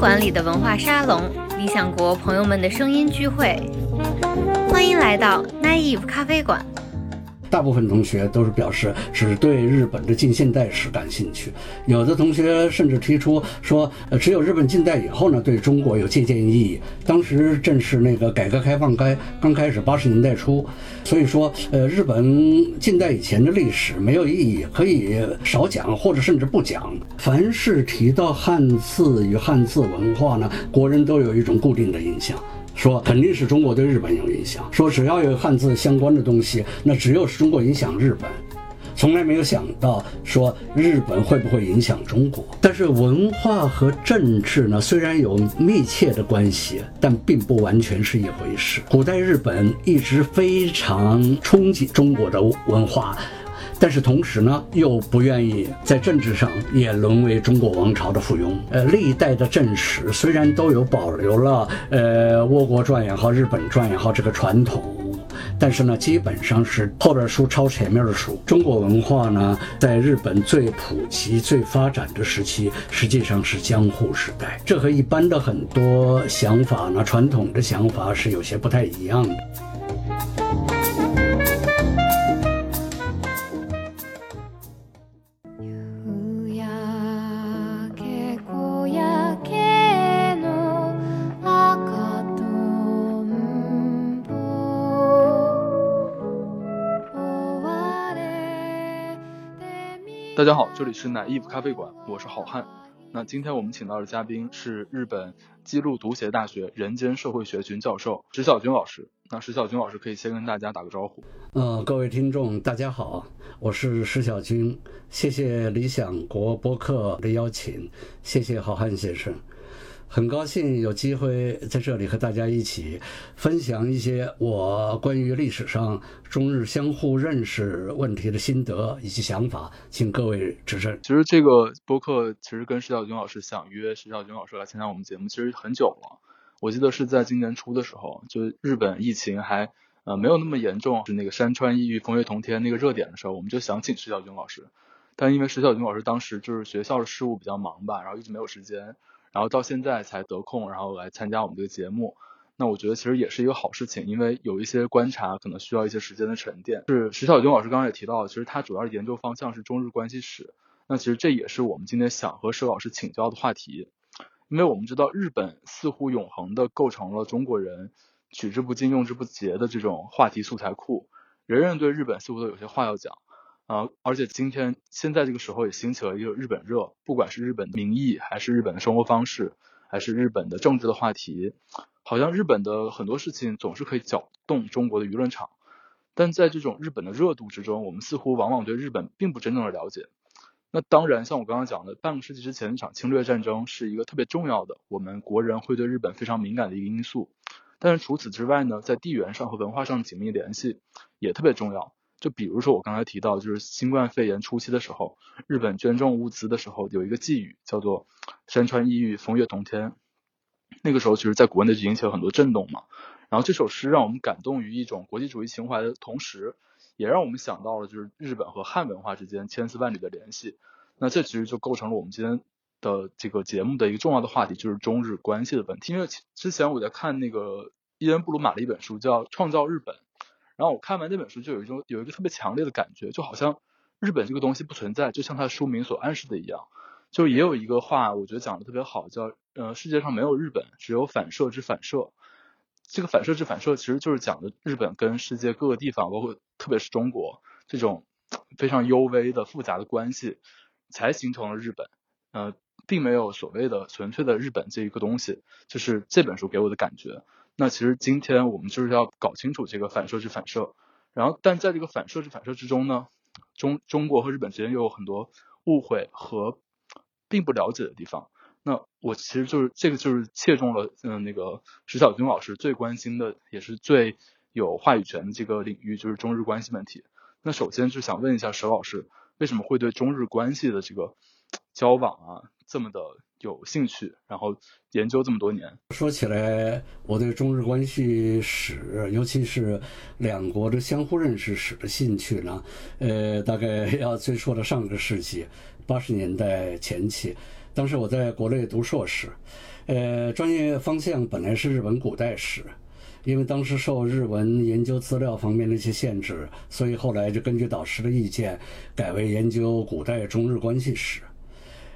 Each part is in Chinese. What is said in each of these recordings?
馆里的文化沙龙，理想国朋友们的声音聚会。欢迎来到 Naive 咖啡馆。大部分同学都是表示只对日本的近现代史感兴趣，有的同学甚至提出说，呃，只有日本近代以后呢，对中国有借鉴意义。当时正是那个改革开放该刚开始，八十年代初，所以说，呃，日本近代以前的历史没有意义，可以少讲或者甚至不讲。凡是提到汉字与汉字文化呢，国人都有一种固定的印象。说肯定是中国对日本有影响。说只要有汉字相关的东西，那只有是中国影响日本，从来没有想到说日本会不会影响中国。但是文化和政治呢，虽然有密切的关系，但并不完全是一回事。古代日本一直非常憧憬中国的文化。但是同时呢，又不愿意在政治上也沦为中国王朝的附庸。呃，历代的正史虽然都有保留了呃倭国传也好、日本传也好这个传统，但是呢，基本上是后边书抄前面的书。中国文化呢，在日本最普及、最发展的时期，实际上是江户时代。这和一般的很多想法呢，传统的想法是有些不太一样的。大家好，这里是奶衣服咖啡馆，我是好汉。那今天我们请到的嘉宾是日本记录读写大学人间社会学群教授石小军老师。那石小军老师可以先跟大家打个招呼。呃，各位听众，大家好，我是石小军，谢谢理想国播客的邀请，谢谢好汉先生。很高兴有机会在这里和大家一起分享一些我关于历史上中日相互认识问题的心得以及想法，请各位指正。其实这个播客其实跟石小军老师想约石小军老师来参加我们节目，其实很久了。我记得是在今年初的时候，就日本疫情还呃没有那么严重，是那个山川异域风月同天那个热点的时候，我们就想请石小军老师，但因为石小军老师当时就是学校的事务比较忙吧，然后一直没有时间。然后到现在才得空，然后来参加我们这个节目。那我觉得其实也是一个好事情，因为有一些观察可能需要一些时间的沉淀。是石小军老师刚刚也提到，其实他主要研究方向是中日关系史。那其实这也是我们今天想和石老师请教的话题，因为我们知道日本似乎永恒的构成了中国人取之不尽用之不竭的这种话题素材库，人人对日本似乎都有些话要讲。啊，而且今天现在这个时候也兴起了一个日本热，不管是日本的民意，还是日本的生活方式，还是日本的政治的话题，好像日本的很多事情总是可以搅动中国的舆论场。但在这种日本的热度之中，我们似乎往往对日本并不真正的了解。那当然，像我刚刚讲的，半个世纪之前那场侵略战争是一个特别重要的，我们国人会对日本非常敏感的一个因素。但是除此之外呢，在地缘上和文化上紧密联系也特别重要。就比如说我刚才提到，就是新冠肺炎初期的时候，日本捐赠物资的时候，有一个寄语叫做“山川异域，风月同天”。那个时候，其实在国内就引起了很多震动嘛。然后这首诗让我们感动于一种国际主义情怀的同时，也让我们想到了就是日本和汉文化之间千丝万缕的联系。那这其实就构成了我们今天的这个节目的一个重要的话题，就是中日关系的问题。因为之前我在看那个伊恩布鲁马的一本书，叫《创造日本》。然后我看完那本书，就有一种有一个特别强烈的感觉，就好像日本这个东西不存在，就像它书名所暗示的一样。就也有一个话，我觉得讲的特别好，叫呃世界上没有日本，只有反射之反射。这个反射之反射其实就是讲的日本跟世界各个地方，包括特别是中国这种非常幽微的复杂的关系，才形成了日本。呃，并没有所谓的纯粹的日本这一个东西，就是这本书给我的感觉。那其实今天我们就是要搞清楚这个反射之反射，然后但在这个反射之反射之中呢，中中国和日本之间又有很多误会和并不了解的地方。那我其实就是这个就是切中了嗯那个石小军老师最关心的也是最有话语权的这个领域，就是中日关系问题。那首先就想问一下石老师，为什么会对中日关系的这个交往啊这么的？有兴趣，然后研究这么多年。说起来，我对中日关系史，尤其是两国的相互认识史的兴趣呢，呃，大概 要追溯到上个世纪八十年代前期。当时我在国内读硕士，呃，专业方向本来是日本古代史，因为当时受日文研究资料方面的一些限制，所以后来就根据导师的意见，改为研究古代中日关系史。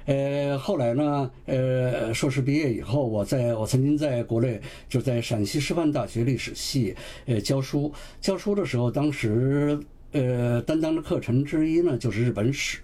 呃，后来呢，呃，硕士毕业以后，我在我曾经在国内就在陕西师范大学历史系呃教书，教书的时候，当时呃担当的课程之一呢就是日本史。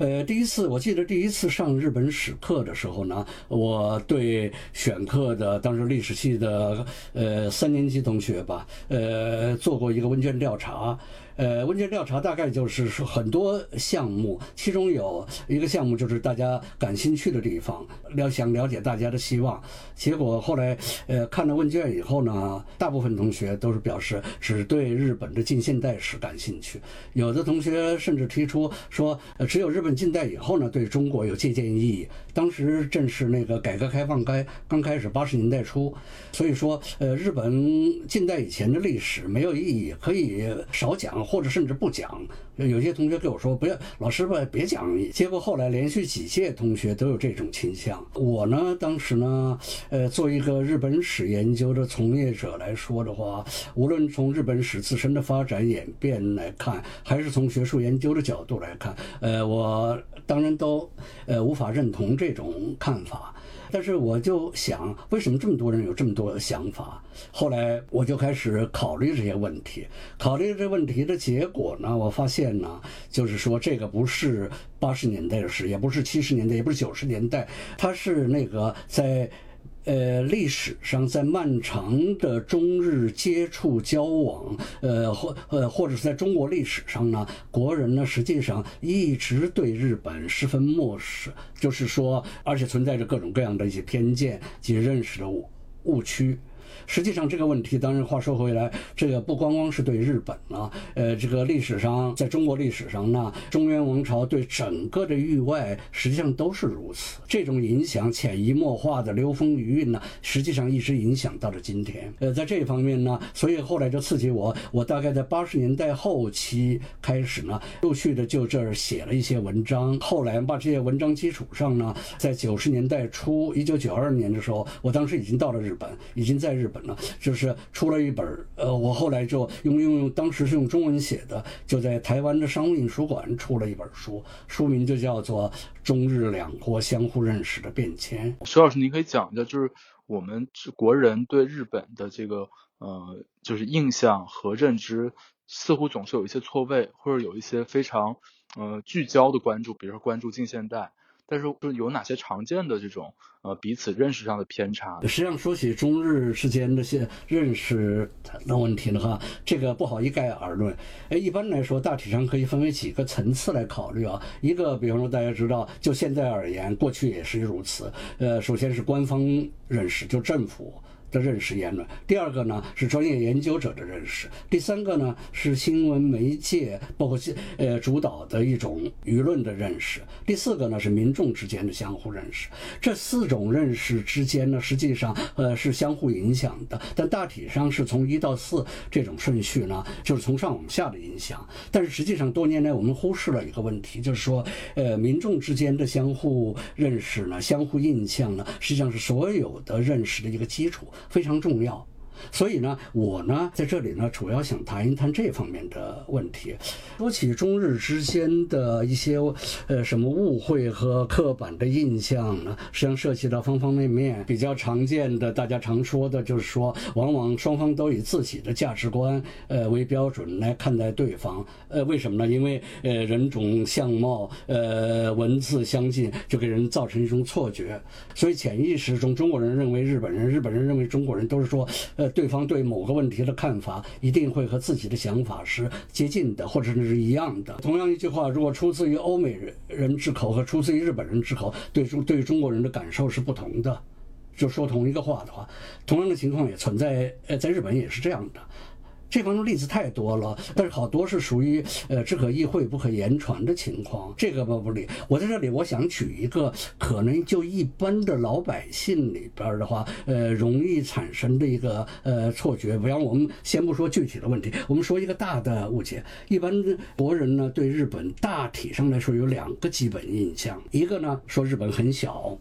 呃，第一次我记得第一次上日本史课的时候呢，我对选课的当时历史系的呃三年级同学吧，呃做过一个问卷调查。呃，问卷调查大概就是说很多项目，其中有一个项目就是大家感兴趣的地方，了想了解大家的希望。结果后来，呃，看了问卷以后呢，大部分同学都是表示只对日本的近现代史感兴趣，有的同学甚至提出说，只有日本近代以后呢，对中国有借鉴意义。当时正是那个改革开放该刚开始八十年代初，所以说，呃，日本近代以前的历史没有意义，可以少讲。或者甚至不讲，有些同学跟我说不要，老师吧别讲。结果后来连续几届同学都有这种倾向。我呢，当时呢，呃，做一个日本史研究的从业者来说的话，无论从日本史自身的发展演变来看，还是从学术研究的角度来看，呃，我当然都呃无法认同这种看法。但是我就想，为什么这么多人有这么多的想法？后来我就开始考虑这些问题。考虑这问题的结果呢，我发现呢，就是说这个不是八十年代的事，也不是七十年代，也不是九十年代，它是那个在。呃，历史上在漫长的中日接触交往，呃，或呃，或者是在中国历史上呢，国人呢实际上一直对日本十分漠视，就是说，而且存在着各种各样的一些偏见及认识的误误区。实际上这个问题，当然话说回来，这个不光光是对日本啊，呃，这个历史上，在中国历史上呢，中原王朝对整个的域外实际上都是如此。这种影响潜移默化的流风余韵呢，实际上一直影响到了今天。呃，在这方面呢，所以后来就刺激我，我大概在八十年代后期开始呢，陆续的就这儿写了一些文章。后来把这些文章基础上呢，在九十年代初，一九九二年的时候，我当时已经到了日本，已经在日本。就是出了一本呃，我后来就用用用，当时是用中文写的，就在台湾的商务印书馆出了一本书，书名就叫做《中日两国相互认识的变迁》。徐老师，您可以讲一下，就是我们国人对日本的这个呃，就是印象和认知，似乎总是有一些错位，或者有一些非常呃聚焦的关注，比如说关注近现代。但是，就有哪些常见的这种呃彼此认识上的偏差？实际上，说起中日之间这些认识的问题的话，这个不好一概而论。哎，一般来说，大体上可以分为几个层次来考虑啊。一个，比方说大家知道，就现在而言，过去也是如此。呃，首先是官方认识，就政府。的认识言论，第二个呢是专业研究者的认识，第三个呢是新闻媒介包括呃主导的一种舆论的认识，第四个呢是民众之间的相互认识。这四种认识之间呢，实际上呃是相互影响的，但大体上是从一到四这种顺序呢，就是从上往下的影响。但是实际上多年来我们忽视了一个问题，就是说呃民众之间的相互认识呢，相互印象呢，实际上是所有的认识的一个基础。非常重要。所以呢，我呢在这里呢，主要想谈一谈这方面的问题。说起中日之间的一些呃什么误会和刻板的印象呢，实际上涉及到方方面面。比较常见的，大家常说的就是说，往往双方都以自己的价值观呃为标准来看待对方。呃，为什么呢？因为呃人种相貌呃文字相近，就给人造成一种错觉。所以潜意识中，中国人认为日本人，日本人认为中国人，都是说呃。对方对某个问题的看法一定会和自己的想法是接近的，或者是一样的。同样一句话，如果出自于欧美人之口和出自于日本人之口，对中对于中国人的感受是不同的。就说同一个话的话，同样的情况也存在，呃，在日本也是这样的。这方面例子太多了，但是好多是属于呃只可意会不可言传的情况，这个不不理。我在这里我想举一个可能就一般的老百姓里边的话，呃容易产生的一个呃错觉。比方我们先不说具体的问题，我们说一个大的误解。一般国人呢对日本大体上来说有两个基本印象，一个呢说日本很小，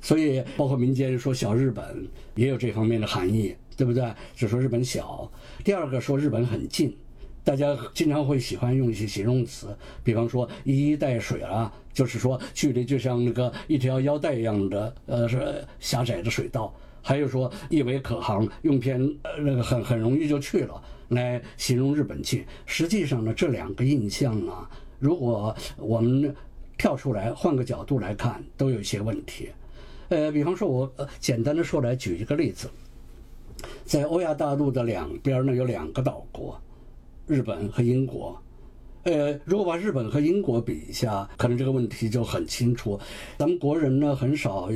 所以包括民间说小日本也有这方面的含义。对不对？只说日本小。第二个说日本很近，大家经常会喜欢用一些形容词，比方说一衣带水啊，就是说距离就像那个一条腰带一样的，呃，是狭窄的水道。还有说一为可航，用片呃那个很很容易就去了，来形容日本近。实际上呢，这两个印象啊，如果我们跳出来换个角度来看，都有一些问题。呃，比方说我简单的说来举一个例子。在欧亚大陆的两边呢，有两个岛国，日本和英国。呃，如果把日本和英国比一下，可能这个问题就很清楚。咱们国人呢，很少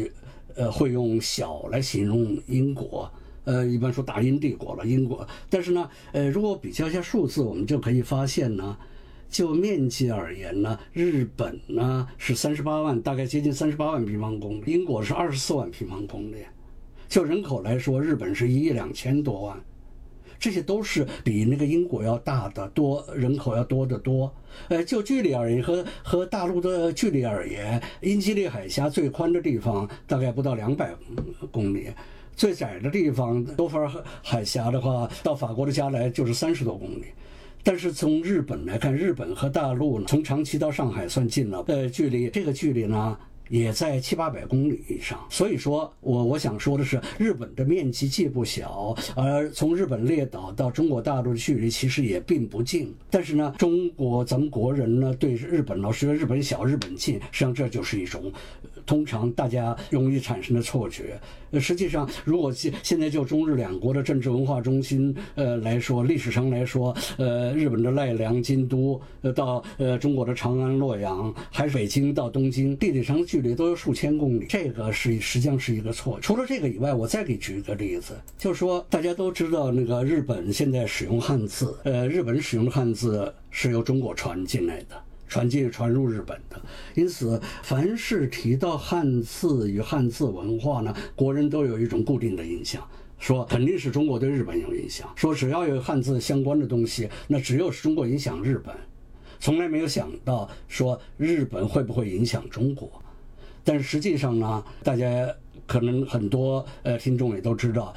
呃会用小来形容英国，呃，一般说大英帝国了，英国。但是呢，呃，如果比较一下数字，我们就可以发现呢，就面积而言呢，日本呢是三十八万，大概接近三十八万平方公里，英国是二十四万平方公里。就人口来说，日本是一亿两千多万，这些都是比那个英国要大的多，人口要多得多。呃，就距离而言，和和大陆的距离而言，英吉利海峡最宽的地方大概不到两百公里，最窄的地方多佛尔海峡的话，到法国的加来就是三十多公里。但是从日本来看，日本和大陆呢从长崎到上海算近了，呃，距离这个距离呢？也在七八百公里以上，所以说我我想说的是，日本的面积既不小，而从日本列岛到中国大陆的距离其实也并不近。但是呢，中国咱们国人呢对日本老是说日本小、日本近，实际上这就是一种通常大家容易产生的错觉。呃，实际上如果现现在就中日两国的政治文化中心呃来说，历史上来说，呃，日本的奈良、京都，呃，到呃中国的长安、洛阳，还是北京到东京，地理上。距离都有数千公里，这个是实际上是一个错。除了这个以外，我再给举一个例子，就是说大家都知道那个日本现在使用汉字，呃，日本使用的汉字是由中国传进来的，传进传入日本的。因此，凡是提到汉字与汉字文化呢，国人都有一种固定的印象，说肯定是中国对日本有影响。说只要有汉字相关的东西，那只有是中国影响日本，从来没有想到说日本会不会影响中国。但是实际上呢，大家可能很多呃听众也都知道，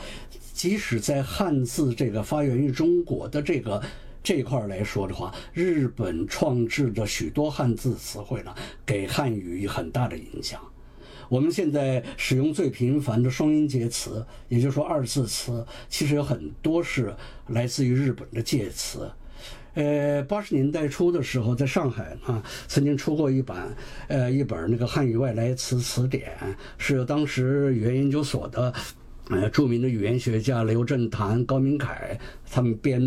即使在汉字这个发源于中国的这个这一块来说的话，日本创制的许多汉字词汇呢，给汉语很大的影响。我们现在使用最频繁的双音节词，也就是说二字词，其实有很多是来自于日本的介词。呃，八十年代初的时候，在上海啊，曾经出过一版，呃，一本那个汉语外来词词典，是由当时语言研究所的，呃，著名的语言学家刘振谭、高明凯他们编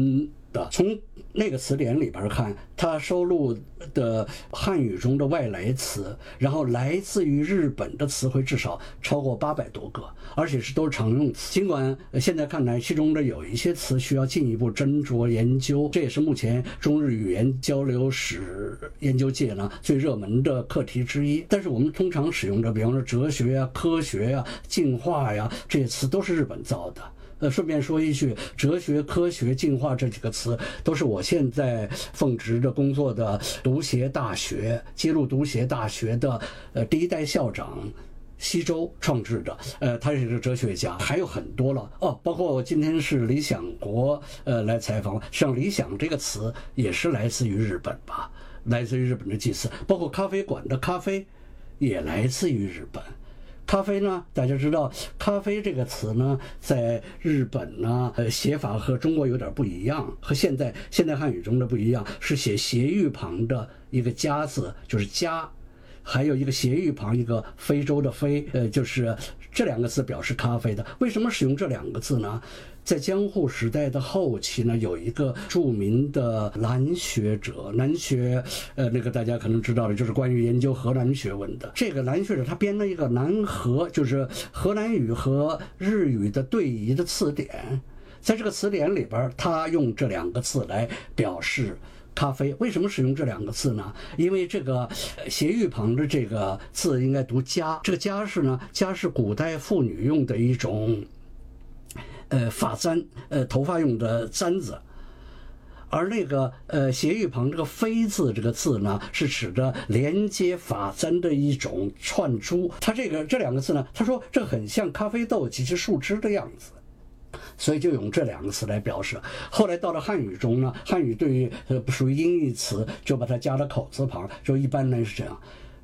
的。从那个词典里边看，它收录的汉语中的外来词，然后来自于日本的词汇至少超过八百多个，而且是都是常用词。尽管现在看来，其中的有一些词需要进一步斟酌研究，这也是目前中日语言交流史研究界呢最热门的课题之一。但是我们通常使用的，比方说哲学呀、科学呀、进化呀这些词，都是日本造的。呃，顺便说一句，哲学、科学、进化这几个词，都是我现在奉职的工作的读协大学揭露读协大学的呃第一代校长西周创制的。呃，他也是哲学家，还有很多了哦，包括今天是李想国呃来采访，像理想这个词也是来自于日本吧，来自于日本的祭祀，包括咖啡馆的咖啡也来自于日本。咖啡呢？大家知道，咖啡这个词呢，在日本呢，呃，写法和中国有点不一样，和现在现代汉语中的不一样，是写斜玉旁的一个“加”字，就是“加”，还有一个斜玉旁一个非洲的“非”，呃，就是这两个字表示咖啡的。为什么使用这两个字呢？在江户时代的后期呢，有一个著名的南学者，南学，呃，那个大家可能知道的，就是关于研究荷兰学问的这个南学者，他编了一个南荷，就是荷兰语和日语的对译的词典。在这个词典里边，他用这两个字来表示咖啡。为什么使用这两个字呢？因为这个斜玉旁的这个字应该读“家”，这个“家”是呢，“家”是古代妇女用的一种，呃，发簪，呃，头发用的簪子。而那个呃斜玉旁这个“飞”字这个字呢，是指着连接发簪的一种串珠。它这个这两个字呢，他说这很像咖啡豆及其树枝的样子。所以就用这两个词来表示。后来到了汉语中呢，汉语对于呃不属于音译词，就把它加了口字旁，就一般呢是这样。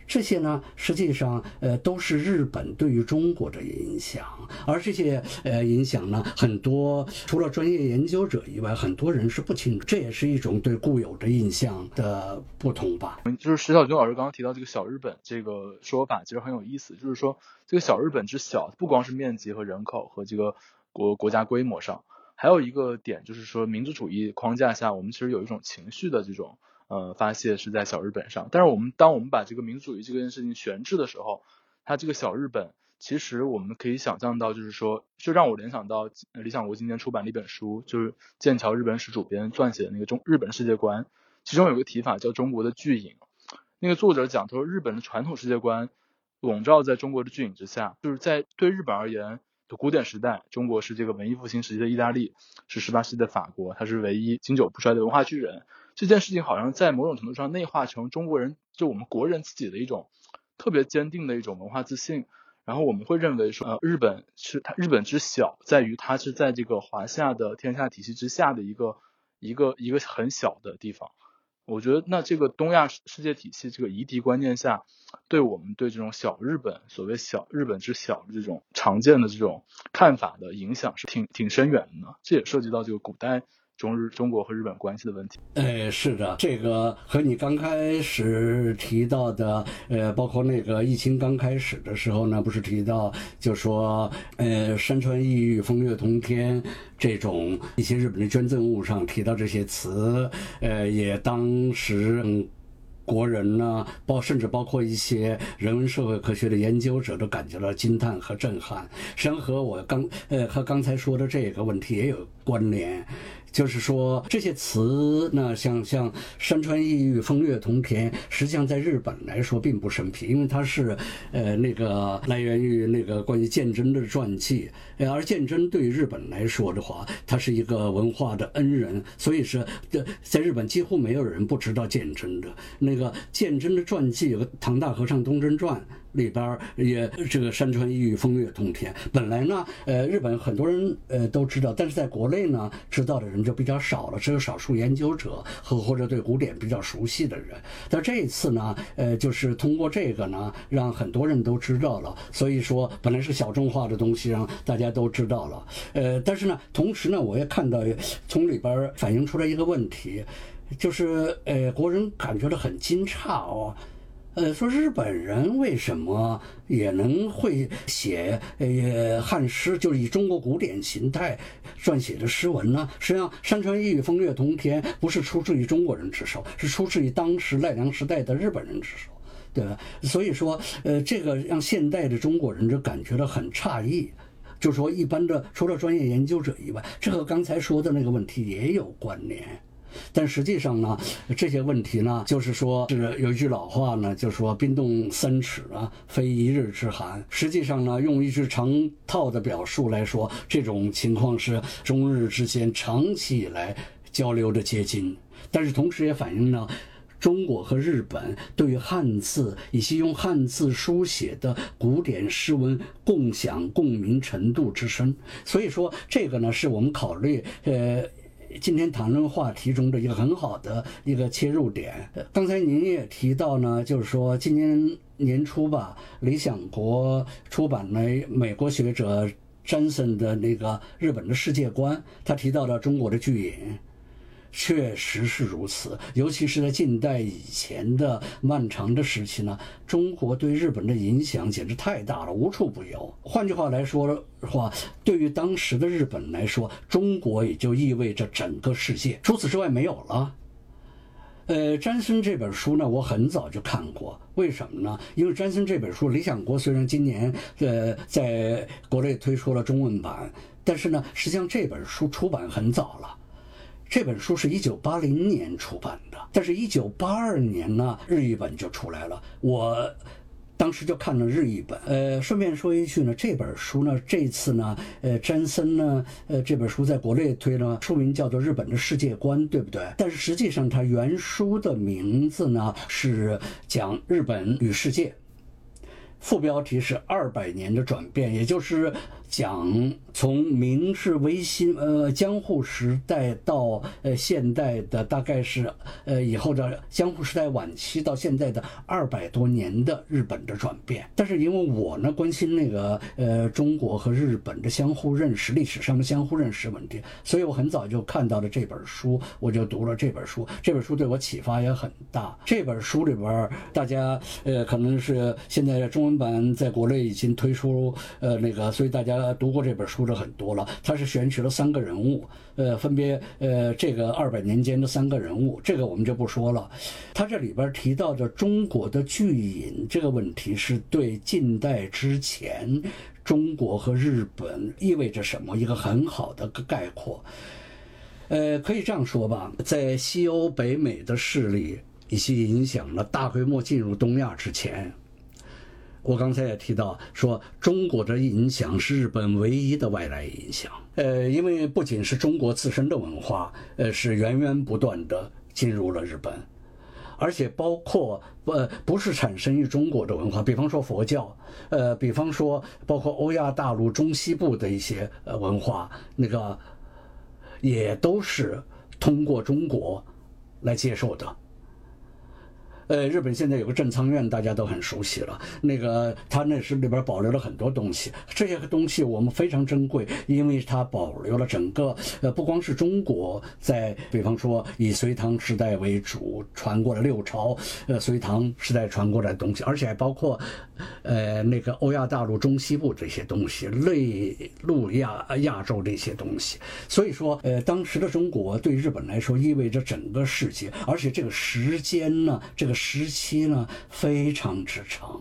这些呢，实际上呃都是日本对于中国的影响，而这些呃影响呢，很多除了专业研究者以外，很多人是不清楚。这也是一种对固有的印象的不同吧。就是石小军老师刚刚提到这个“小日本”这个说法，其实很有意思。就是说，这个“小日本”之小，不光是面积和人口和这个。国国家规模上，还有一个点就是说，民族主义框架下，我们其实有一种情绪的这种呃发泄是在小日本上。但是我们当我们把这个民族主义这件事情悬置的时候，它这个小日本，其实我们可以想象到，就是说，就让我联想到理想国今年出版的一本书，就是剑桥日本史主编撰写的那个中日本世界观，其中有个提法叫中国的巨影。那个作者讲，他说日本的传统世界观笼罩在中国的巨影之下，就是在对日本而言的。古典时代，中国是这个文艺复兴时期的意大利，是十八世纪的法国，它是唯一经久不衰的文化巨人。这件事情好像在某种程度上内化成中国人，就我们国人自己的一种特别坚定的一种文化自信。然后我们会认为说，呃，日本是它日本之小，在于它是在这个华夏的天下体系之下的一个一个一个很小的地方。我觉得，那这个东亚世界体系这个夷狄观念下，对我们对这种小日本，所谓小日本之小的这种常见的这种看法的影响是挺挺深远的。这也涉及到这个古代。中日中国和日本关系的问题，哎，是的，这个和你刚开始提到的，呃，包括那个疫情刚开始的时候呢，不是提到就说，呃，山川异域、风月同天这种一些日本的捐赠物上提到这些词，呃，也当时国人呢，包甚至包括一些人文社会科学的研究者都感觉到惊叹和震撼，实际上和我刚呃和刚才说的这个问题也有关联。就是说这些词呢，像像山川异域、风月同天，实际上在日本来说并不生僻，因为它是，呃，那个来源于那个关于鉴真的传记，而鉴真对于日本来说的话，他是一个文化的恩人，所以是在在日本几乎没有人不知道鉴真的。那个鉴真的传记有个《唐大和尚东征传》。里边也这个山川异域风月通天，本来呢，呃，日本很多人呃都知道，但是在国内呢，知道的人就比较少了，只有少数研究者和或者对古典比较熟悉的人。但这一次呢，呃，就是通过这个呢，让很多人都知道了。所以说，本来是小众化的东西，让大家都知道了。呃，但是呢，同时呢，我也看到从里边反映出来一个问题，就是呃，国人感觉到很惊诧哦。呃，说日本人为什么也能会写呃汉诗，就是以中国古典形态撰写的诗文呢？实际上，山川异域，风月同天，不是出自于中国人之手，是出自于当时奈良时代的日本人之手，对吧？所以说，呃，这个让现代的中国人就感觉到很诧异，就说一般的除了专业研究者以外，这和刚才说的那个问题也有关联。但实际上呢，这些问题呢，就是说，是有一句老话呢，就是说“冰冻三尺啊，非一日之寒”。实际上呢，用一句长套的表述来说，这种情况是中日之间长期以来交流的结晶。但是同时也反映了中国和日本对于汉字以及用汉字书写的古典诗文共享共鸣程度之深。所以说，这个呢，是我们考虑呃。今天谈论话题中的一个很好的一个切入点。刚才您也提到呢，就是说今年年初吧，理想国出版了美国学者詹森的那个日本的世界观，他提到了中国的巨影。确实是如此，尤其是在近代以前的漫长的时期呢，中国对日本的影响简直太大了，无处不有。换句话来说的话，对于当时的日本来说，中国也就意味着整个世界，除此之外没有了。呃，詹森这本书呢，我很早就看过。为什么呢？因为詹森这本书，《理想国》虽然今年呃在国内推出了中文版，但是呢，实际上这本书出版很早了。这本书是一九八零年出版的，但是一九八二年呢，日译本就出来了。我。当时就看了日译本，呃，顺便说一句呢，这本书呢，这次呢，呃，詹森呢，呃，这本书在国内推呢，书名叫做《日本的世界观》，对不对？但是实际上，它原书的名字呢是讲日本与世界，副标题是二百年的转变，也就是讲。从明治维新呃江户时代到呃现代的大概是呃以后的江户时代晚期到现在的二百多年的日本的转变，但是因为我呢关心那个呃中国和日本的相互认识历史上的相互认识问题，所以我很早就看到了这本书，我就读了这本书。这本书对我启发也很大。这本书里边大家呃可能是现在中文版在国内已经推出呃那个，所以大家呃读过这本书的。很多了，他是选取了三个人物，呃，分别呃，这个二百年间的三个人物，这个我们就不说了。他这里边提到的中国的巨引这个问题，是对近代之前中国和日本意味着什么一个很好的概括。呃，可以这样说吧，在西欧、北美的势力以及影响了大规模进入东亚之前。我刚才也提到说，中国的影响是日本唯一的外来影响。呃，因为不仅是中国自身的文化，呃，是源源不断的进入了日本，而且包括呃，不是产生于中国的文化，比方说佛教，呃，比方说包括欧亚大陆中西部的一些呃文化，那个也都是通过中国来接受的。呃，日本现在有个正仓院，大家都很熟悉了。那个它那是里边保留了很多东西，这些东西我们非常珍贵，因为它保留了整个呃，不光是中国在，比方说以隋唐时代为主传过来六朝，呃，隋唐时代传过来的东西，而且还包括呃那个欧亚大陆中西部这些东西，内陆亚亚洲这些东西。所以说，呃，当时的中国对日本来说意味着整个世界，而且这个时间呢，这个。时期呢非常之长，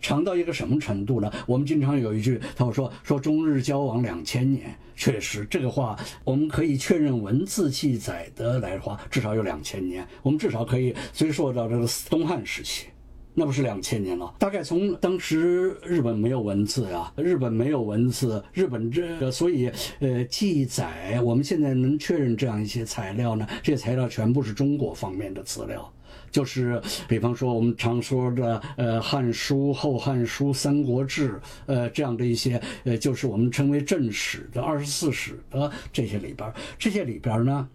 长到一个什么程度呢？我们经常有一句，他说说中日交往两千年，确实这个话我们可以确认文字记载的来话，至少有两千年。我们至少可以追溯到这个东汉时期，那不是两千年了？大概从当时日本没有文字呀，日本没有文字，日本这所以呃记载，我们现在能确认这样一些材料呢？这些材料全部是中国方面的资料。就是比方说我们常说的呃《汉书》《后汉书》《三国志》呃这样的一些呃就是我们称为正史的二十四史的这些里边，这些里边呢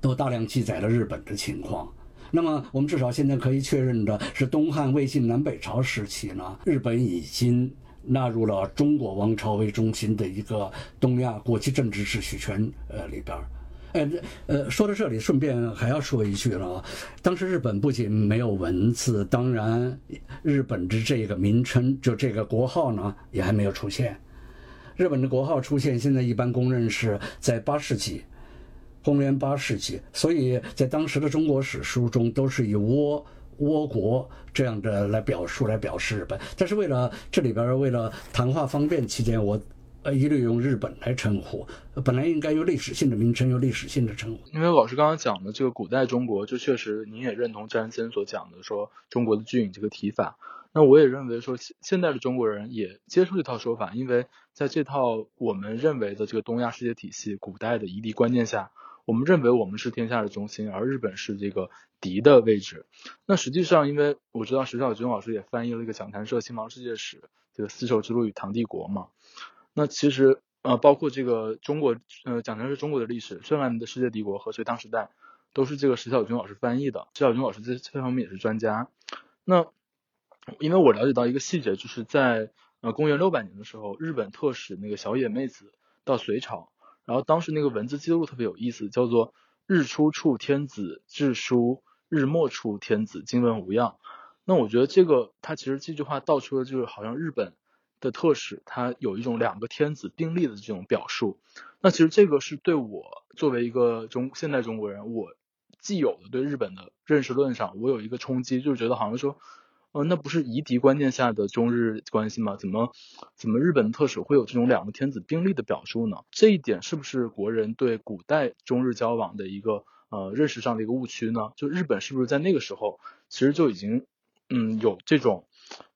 都大量记载了日本的情况。那么我们至少现在可以确认的是，东汉、魏晋南北朝时期呢，日本已经纳入了中国王朝为中心的一个东亚国际政治秩序圈呃里边。呃，呃，说到这里，顺便还要说一句了啊。当时日本不仅没有文字，当然，日本的这个名称，就这个国号呢，也还没有出现。日本的国号出现，现在一般公认是在八世纪，公元八世纪。所以在当时的中国史书中，都是以倭倭国这样的来表述来表示日本。但是为了这里边，为了谈话方便期间，我。呃，一律用日本来称呼，本来应该有历史性的名称，有历史性的称呼。因为老师刚刚讲的这个古代中国，就确实您也认同詹森所讲的说中国的巨影这个提法。那我也认为说现现在的中国人也接受这套说法，因为在这套我们认为的这个东亚世界体系、古代的夷狄观念下，我们认为我们是天下的中心，而日本是这个敌的位置。那实际上，因为我知道石小军老师也翻译了一个讲坛社《新唐世界史》，这个丝绸之路与唐帝国嘛。那其实呃，包括这个中国呃，讲的是中国的历史，《绚烂的世界帝国》和《隋唐时代》，都是这个石小军老师翻译的。石小军老师在这方面也是专家。那因为我了解到一个细节，就是在呃公元六百年的时候，日本特使那个小野妹子到隋朝，然后当时那个文字记录特别有意思，叫做“日出处天子致书，日没处天子经文无恙”。那我觉得这个他其实这句话道出了就是好像日本。的特使，他有一种两个天子并立的这种表述。那其实这个是对我作为一个中现代中国人，我既有的对日本的认识论上，我有一个冲击，就是觉得好像说，呃，那不是夷狄观念下的中日关系吗？怎么怎么日本特使会有这种两个天子并立的表述呢？这一点是不是国人对古代中日交往的一个呃认识上的一个误区呢？就日本是不是在那个时候其实就已经嗯有这种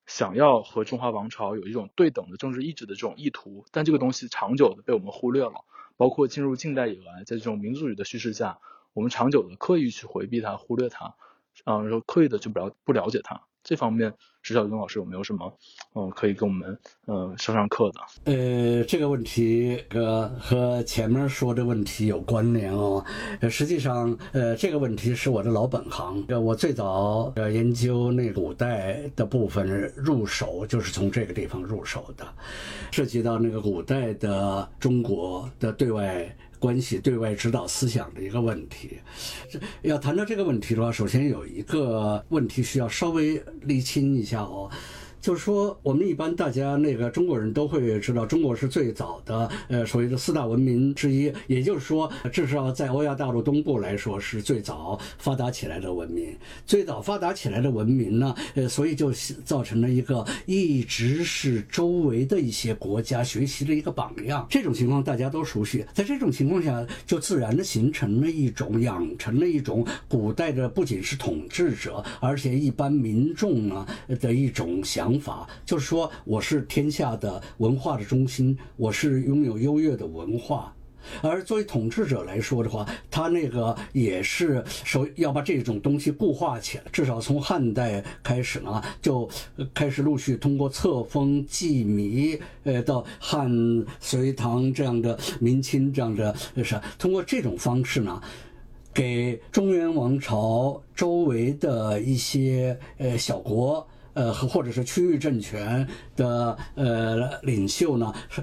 想要和中华王朝有一种对等的政治意志的这种意图？但这个东西长久的被我们忽略了，包括进入近代以来，在这种民族主义的叙事下。我们长久的刻意去回避它、忽略它，嗯，然后刻意的就不了不了解它，这方面，石小军老师有没有什么，嗯，可以给我们，嗯，上上课的？呃，这个问题呃和前面说的问题有关联哦。实际上，呃，这个问题是我的老本行。呃，我最早呃研究那古代的部分入手，就是从这个地方入手的，涉及到那个古代的中国的对外。关系对外指导思想的一个问题，要谈到这个问题的话，首先有一个问题需要稍微厘清一下哦。就是说，我们一般大家那个中国人都会知道，中国是最早的呃所谓的四大文明之一，也就是说，至少在欧亚大陆东部来说是最早发达起来的文明。最早发达起来的文明呢，呃，所以就造成了一个一直是周围的一些国家学习的一个榜样。这种情况大家都熟悉，在这种情况下，就自然的形成了一种养成了一种古代的不仅是统治者，而且一般民众呢的一种想。想法就是说，我是天下的文化的中心，我是拥有优越的文化。而作为统治者来说的话，他那个也是首要把这种东西固化起来。至少从汉代开始呢，就开始陆续通过册封、记谜，呃，到汉、隋、唐这样的明清这样的是通过这种方式呢，给中原王朝周围的一些呃小国。呃，或者是区域政权的呃领袖呢，是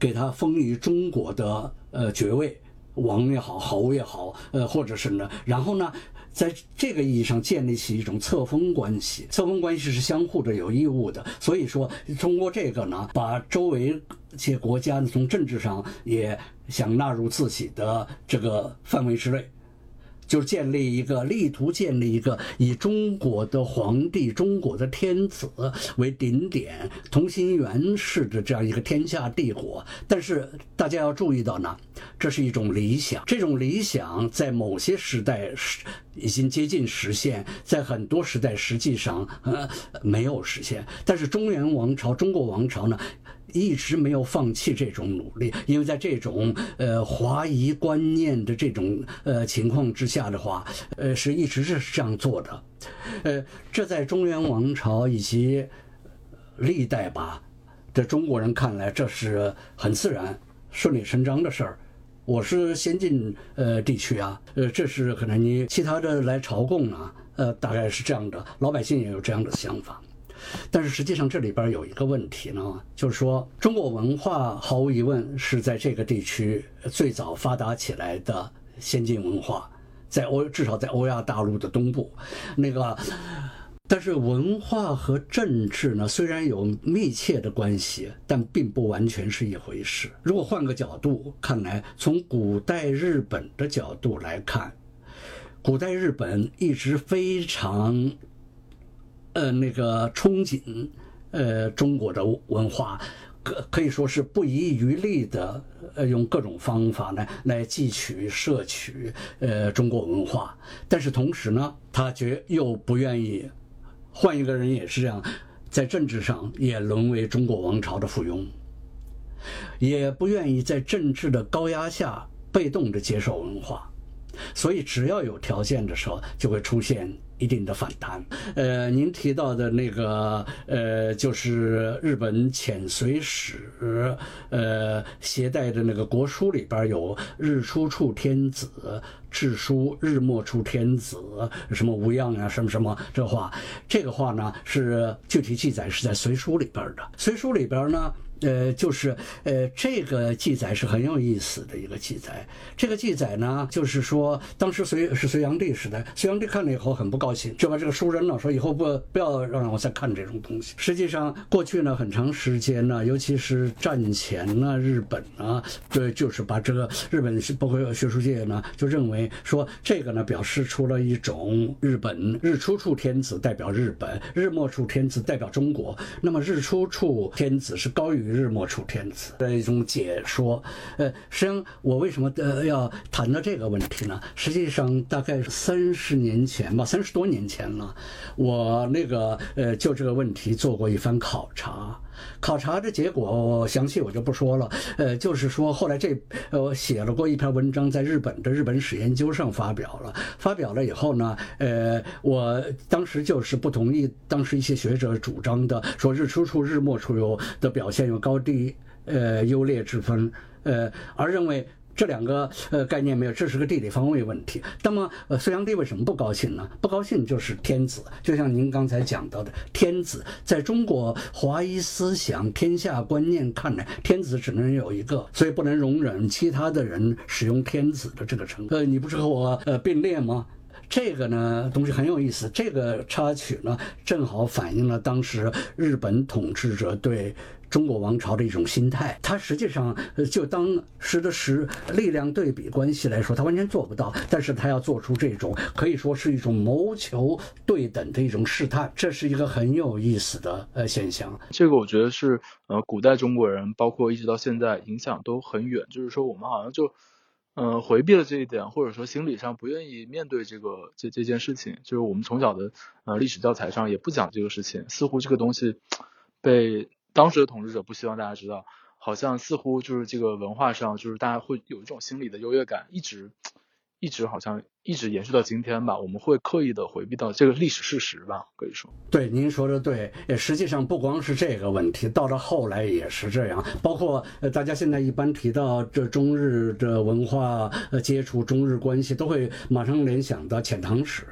给他封于中国的呃爵位，王也好，侯也好，呃，或者是呢，然后呢，在这个意义上建立起一种册封关系，册封关系是相互的，有义务的。所以说，通过这个呢，把周围一些国家呢从政治上也想纳入自己的这个范围之内。就建立一个，力图建立一个以中国的皇帝、中国的天子为顶点、同心圆式的这样一个天下帝国。但是大家要注意到呢，这是一种理想，这种理想在某些时代是已经接近实现，在很多时代实际上呃没有实现。但是中原王朝、中国王朝呢？一直没有放弃这种努力，因为在这种呃华夷观念的这种呃情况之下的话，呃是一直是这样做的，呃，这在中原王朝以及历代吧的中国人看来，这是很自然、顺理成章的事儿。我是先进呃地区啊，呃，这是可能你其他的来朝贡啊，呃，大概是这样的，老百姓也有这样的想法。但是实际上这里边有一个问题呢，就是说中国文化毫无疑问是在这个地区最早发达起来的先进文化，在欧至少在欧亚大陆的东部，那个，但是文化和政治呢虽然有密切的关系，但并不完全是一回事。如果换个角度看来，从古代日本的角度来看，古代日本一直非常。呃，那个憧憬，呃，中国的文化，可可以说是不遗余力的，呃，用各种方法呢来汲取、摄取，呃，中国文化。但是同时呢，他却又不愿意，换一个人也是这样，在政治上也沦为中国王朝的附庸，也不愿意在政治的高压下被动的接受文化。所以，只要有条件的时候，就会出现一定的反弹。呃，您提到的那个，呃，就是日本遣隋使，呃，携带的那个国书里边有“日出处天子，至书日没处天子”，什么无恙啊，什么什么这话。这个话呢，是具体记载是在隋书里边的。隋书里边呢。呃，就是呃，这个记载是很有意思的一个记载。这个记载呢，就是说，当时隋是隋炀帝时代，隋炀帝看了以后很不高兴，就把这个书扔了，说以后不不要让我再看这种东西。实际上，过去呢很长时间呢，尤其是战前呢，日本啊，对，就是把这个日本包括学术界呢，就认为说这个呢表示出了一种日本日出处天子代表日本，日没处天子代表中国。那么日出处天子是高于。日没处天子的一种解说，呃，实际上我为什么呃要谈到这个问题呢？实际上大概三十年前吧，三十多年前了，我那个呃就这个问题做过一番考察，考察的结果详细我就不说了，呃，就是说后来这呃写了过一篇文章，在日本的日本史研究上发表了，发表了以后呢，呃，我当时就是不同意当时一些学者主张的，说日出处日没处有的表现有高低呃优劣之分，呃，而认为。这两个呃概念没有，这是个地理方位问题。那么呃，隋炀帝为什么不高兴呢？不高兴就是天子，就像您刚才讲到的，天子在中国华夷思想、天下观念看来，天子只能有一个，所以不能容忍其他的人使用天子的这个称。呃，你不是和我呃并列吗？这个呢东西很有意思，这个插曲呢正好反映了当时日本统治者对。中国王朝的一种心态，它实际上就当时的时力量对比关系来说，它完全做不到。但是它要做出这种可以说是一种谋求对等的一种试探，这是一个很有意思的呃现象。这个我觉得是呃古代中国人，包括一直到现在影响都很远。就是说我们好像就呃回避了这一点，或者说心理上不愿意面对这个这这件事情。就是我们从小的呃历史教材上也不讲这个事情，似乎这个东西被。当时的统治者不希望大家知道，好像似乎就是这个文化上，就是大家会有一种心理的优越感，一直一直好像一直延续到今天吧。我们会刻意的回避到这个历史事实吧，可以说。对，您说的对。也实际上不光是这个问题，到了后来也是这样。包括呃，大家现在一般提到这中日的文化呃接触、中日关系，都会马上联想到遣唐使。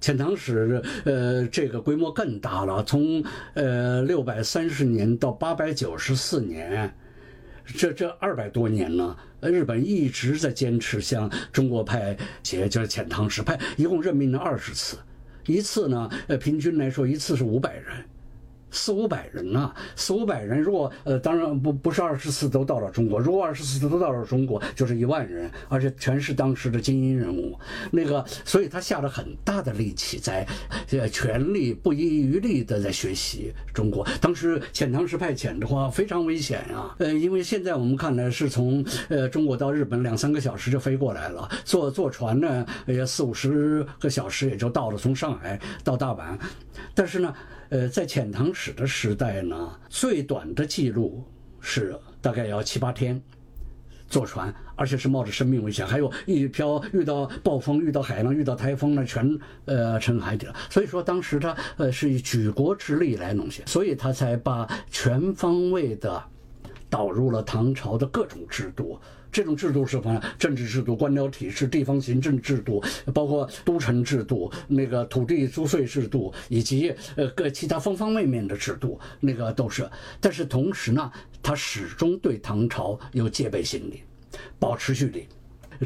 遣唐使，呃，这个规模更大了。从呃六百三十年到八百九十四年，这这二百多年呢，日本一直在坚持向中国派遣，就是遣唐使派，一共任命了二十次，一次呢，呃，平均来说一次是五百人。四五百人呐，四五百人，如果呃，当然不不是二十四都到了中国，如果二十四都到了中国，就是一万人，而且全是当时的精英人物。那个，所以他下了很大的力气，在呃全力不遗余力的在学习中国。当时遣唐使派遣的话非常危险呀，呃，因为现在我们看来是从呃中国到日本两三个小时就飞过来了，坐坐船呢也四五十个小时也就到了，从上海到大阪，但是呢。呃，在遣唐使的时代呢，最短的记录是大概要七八天坐船，而且是冒着生命危险，还有一漂遇到暴风、遇到海浪、遇到台风呢，全呃沉海底了。所以说，当时他呃是以举国之力来弄些，所以他才把全方位的导入了唐朝的各种制度。这种制度是什么？政治制度、官僚体制、地方行政制度，包括都城制度、那个土地租税制度，以及呃各其他方方面面的制度，那个都是。但是同时呢，他始终对唐朝有戒备心理，保持距离。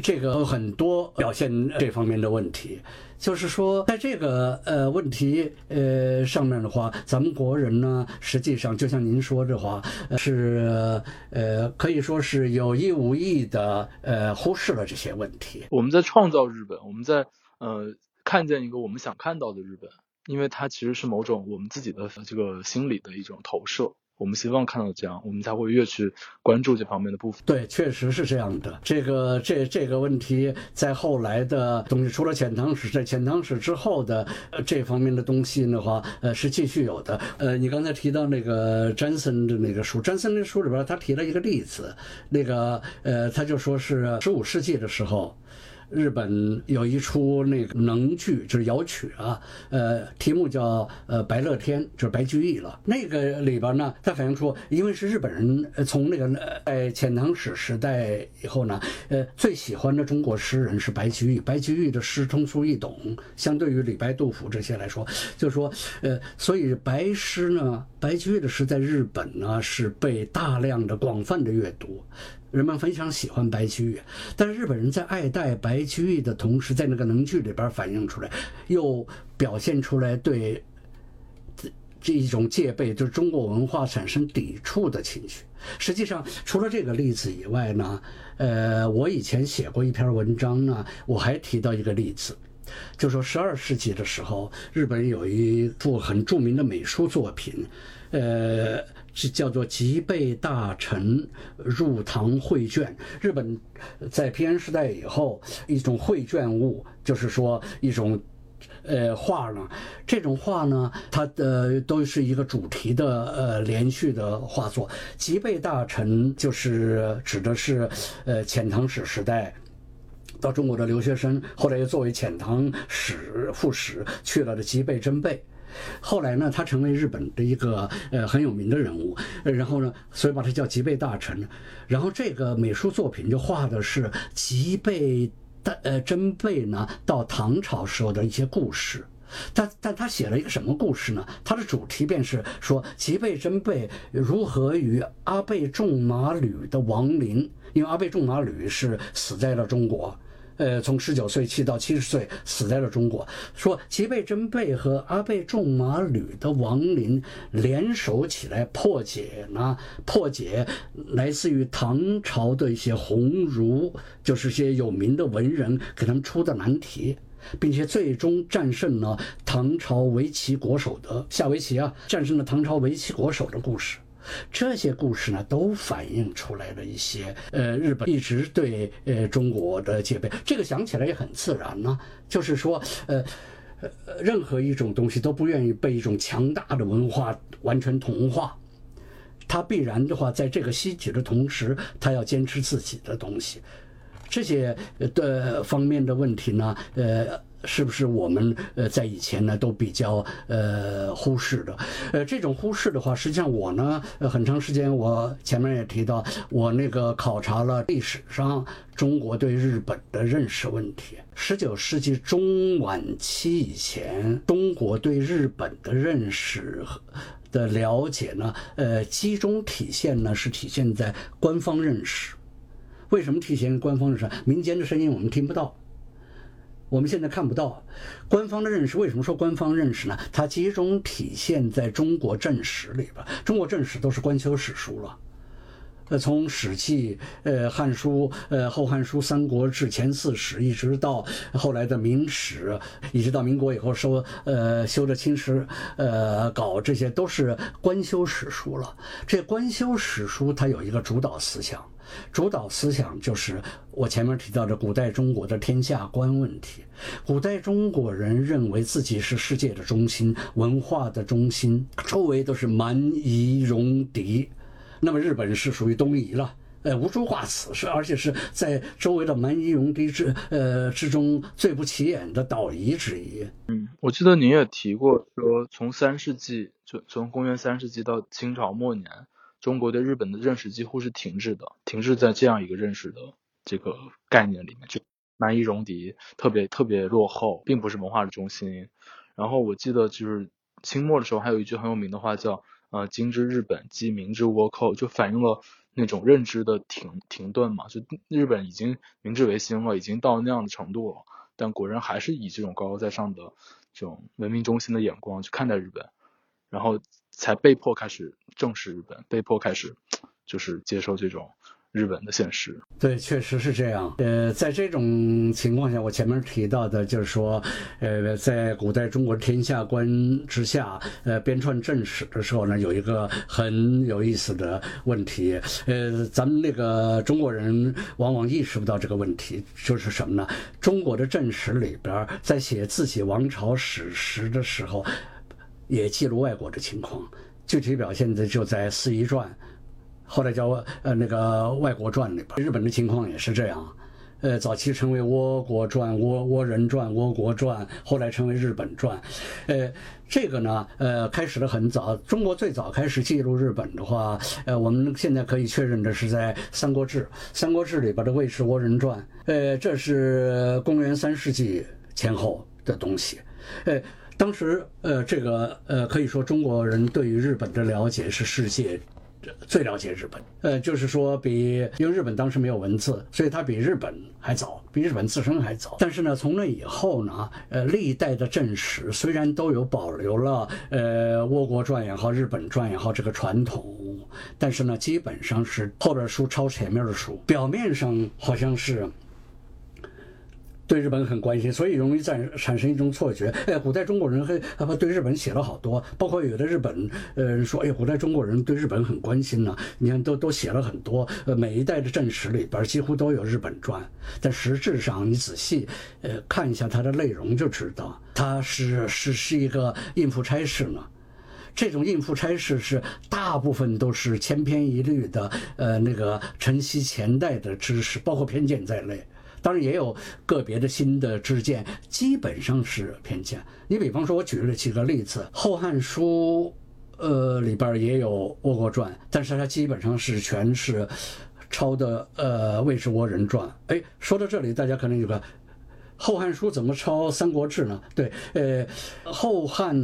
这个有很多表现这方面的问题。就是说，在这个呃问题呃上面的话，咱们国人呢，实际上就像您说的话，是呃可以说是有意无意的呃忽视了这些问题。我们在创造日本，我们在呃看见一个我们想看到的日本，因为它其实是某种我们自己的这个心理的一种投射。我们希望看到这样，我们才会越去关注这方面的部分。对，确实是这样的。这个这这个问题，在后来的东西，除了遣唐使，在遣唐使之后的呃这方面的东西的话，呃，是继续有的。呃，你刚才提到那个詹森的那个书，詹森那书里边，他提了一个例子，那个呃，他就说是十五世纪的时候。日本有一出那个能剧，就是谣曲啊，呃，题目叫呃白乐天，就是白居易了。那个里边呢，它反映出，因为是日本人从那个在遣唐使时代以后呢，呃，最喜欢的中国诗人是白居易。白居易的诗通俗易懂，相对于李白、杜甫这些来说，就是说呃，所以白诗呢，白居易的诗在日本呢是被大量的、广泛的阅读。人们非常喜欢白居易，但是日本人在爱戴白居易的同时，在那个能剧里边反映出来，又表现出来对这一种戒备，就是中国文化产生抵触的情绪。实际上，除了这个例子以外呢，呃，我以前写过一篇文章呢，我还提到一个例子，就说十二世纪的时候，日本有一部很著名的美术作品，呃。是叫做吉备大臣入唐绘卷。日本在平安时代以后，一种绘卷物，就是说一种呃画呢。这种画呢，它的都是一个主题的呃连续的画作。吉备大臣就是指的是呃遣唐使时代到中国的留学生，后来又作为遣唐使副使去了的吉备真备。后来呢，他成为日本的一个呃很有名的人物，然后呢，所以把他叫吉备大臣。然后这个美术作品就画的是吉备大呃真备呢到唐朝时候的一些故事。但但他写了一个什么故事呢？他的主题便是说吉备真备如何与阿倍仲麻吕的亡灵，因为阿倍仲麻吕是死在了中国。呃，从十九岁气到七十岁，死在了中国。说吉备真备和阿倍仲麻吕的亡灵联手起来破解呢，破解来自于唐朝的一些鸿儒，就是些有名的文人给他们出的难题，并且最终战胜了唐朝围棋国手的下围棋啊，战胜了唐朝围棋国手的故事。这些故事呢，都反映出来了一些呃，日本一直对呃中国的戒备。这个想起来也很自然呢，就是说呃呃，任何一种东西都不愿意被一种强大的文化完全同化，它必然的话，在这个吸取的同时，它要坚持自己的东西。这些的方面的问题呢，呃。是不是我们呃在以前呢都比较呃忽视的？呃，这种忽视的话，实际上我呢呃很长时间，我前面也提到，我那个考察了历史上中国对日本的认识问题。十九世纪中晚期以前，中国对日本的认识和的了解呢，呃，集中体现呢是体现在官方认识。为什么体现官方认识？民间的声音我们听不到。我们现在看不到官方的认识，为什么说官方认识呢？它集中体现在中国正史里边。中国正史都是官修史书了，呃，从《史记》、呃，《汉书》、呃，《后汉书》、《三国志》、前四史，一直到后来的《明史》，一直到民国以后收呃修的《清史》呃稿，这些都是官修史书了。这官修史书它有一个主导思想。主导思想就是我前面提到的古代中国的天下观问题。古代中国人认为自己是世界的中心，文化的中心，周围都是蛮夷戎狄。那么日本是属于东夷了，呃，无诸化此是，而且是在周围的蛮夷戎狄之呃之中最不起眼的岛夷之一。嗯，我记得您也提过说，从三世纪就从公元三世纪到清朝末年。中国对日本的认识几乎是停滞的，停滞在这样一个认识的这个概念里面，就蛮夷戎狄特别特别落后，并不是文化的中心。然后我记得就是清末的时候，还有一句很有名的话叫“呃，今之日本即明之倭寇”，就反映了那种认知的停停顿嘛。就日本已经明治维新了，已经到那样的程度了，但国人还是以这种高高在上的这种文明中心的眼光去看待日本。然后才被迫开始正视日本，被迫开始就是接受这种日本的现实。对，确实是这样。呃，在这种情况下，我前面提到的就是说，呃，在古代中国天下观之下，呃，编撰正史的时候呢，有一个很有意思的问题。呃，咱们那个中国人往往意识不到这个问题，就是什么呢？中国的正史里边，在写自己王朝史实的时候。也记录外国的情况，具体表现的就在《四夷传》，后来叫呃那个《外国传》里边。日本的情况也是这样，呃，早期称为《倭国传》《倭倭人传》《倭国传》，后来称为《日本传》。呃，这个呢，呃，开始的很早。中国最早开始记录日本的话，呃，我们现在可以确认的是在《三国志》《三国志》里边的《魏氏倭人传》。呃，这是公元三世纪前后的东西。呃，当时，呃，这个，呃，可以说中国人对于日本的了解是世界。最了解日本，呃，就是说比，因为日本当时没有文字，所以它比日本还早，比日本自身还早。但是呢，从那以后呢，呃，历代的正史虽然都有保留了，呃，倭国传也好，日本传也好这个传统，但是呢，基本上是后边书抄前面的书，表面上好像是。对日本很关心，所以容易产产生一种错觉。哎，古代中国人还还对日本写了好多，包括有的日本呃说，哎，古代中国人对日本很关心呢。你看，都都写了很多，呃，每一代的正史里边几乎都有日本传。但实质上，你仔细呃看一下它的内容，就知道它是是是一个应付差事呢。这种应付差事是大部分都是千篇一律的，呃，那个承袭前代的知识，包括偏见在内。当然也有个别的新的知见，基本上是偏见。你比方说，我举了几个例子，《后汉书》呃里边也有倭国传，但是它基本上是全是抄的呃魏氏倭人传。哎，说到这里，大家可能有个《后汉书》怎么抄《三国志》呢？对，呃，后汉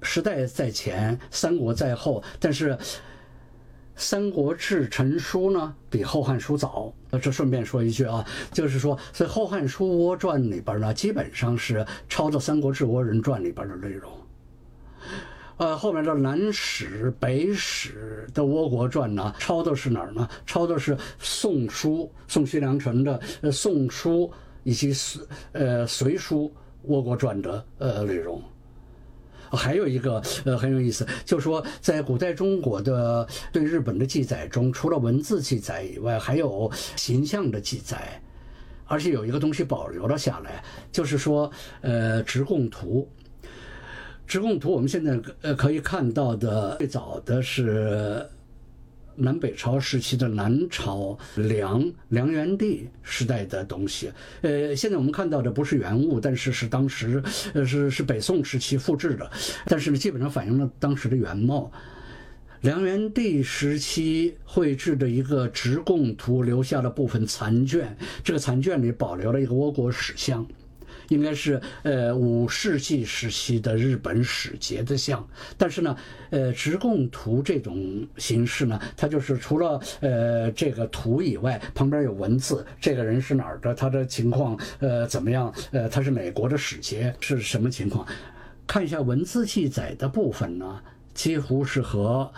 时代在前，三国在后，但是。《三国志》成书呢，比《后汉书》早。这顺便说一句啊，就是说，在《后汉书倭传》里边呢，基本上是抄的《三国志倭人传》里边的内容。呃，后面的南史、北史的倭国传呢，抄的是哪儿呢？抄的是《宋书》，宋徐良辰的《呃宋书》以及《呃隋书倭国传》的呃内容。还有一个呃很有意思，就是说在古代中国的对日本的记载中，除了文字记载以外，还有形象的记载，而且有一个东西保留了下来，就是说呃直供图。直供图我们现在呃可以看到的最早的是。南北朝时期的南朝梁梁元帝时代的东西，呃，现在我们看到的不是原物，但是是当时，呃，是是北宋时期复制的，但是呢，基本上反映了当时的原貌。梁元帝时期绘制的一个直贡图留下了部分残卷，这个残卷里保留了一个倭国史像。应该是呃五世纪时期的日本使节的像，但是呢，呃直贡图这种形式呢，它就是除了呃这个图以外，旁边有文字，这个人是哪儿的，他的情况呃怎么样，呃他是美国的使节是什么情况？看一下文字记载的部分呢，几乎是和。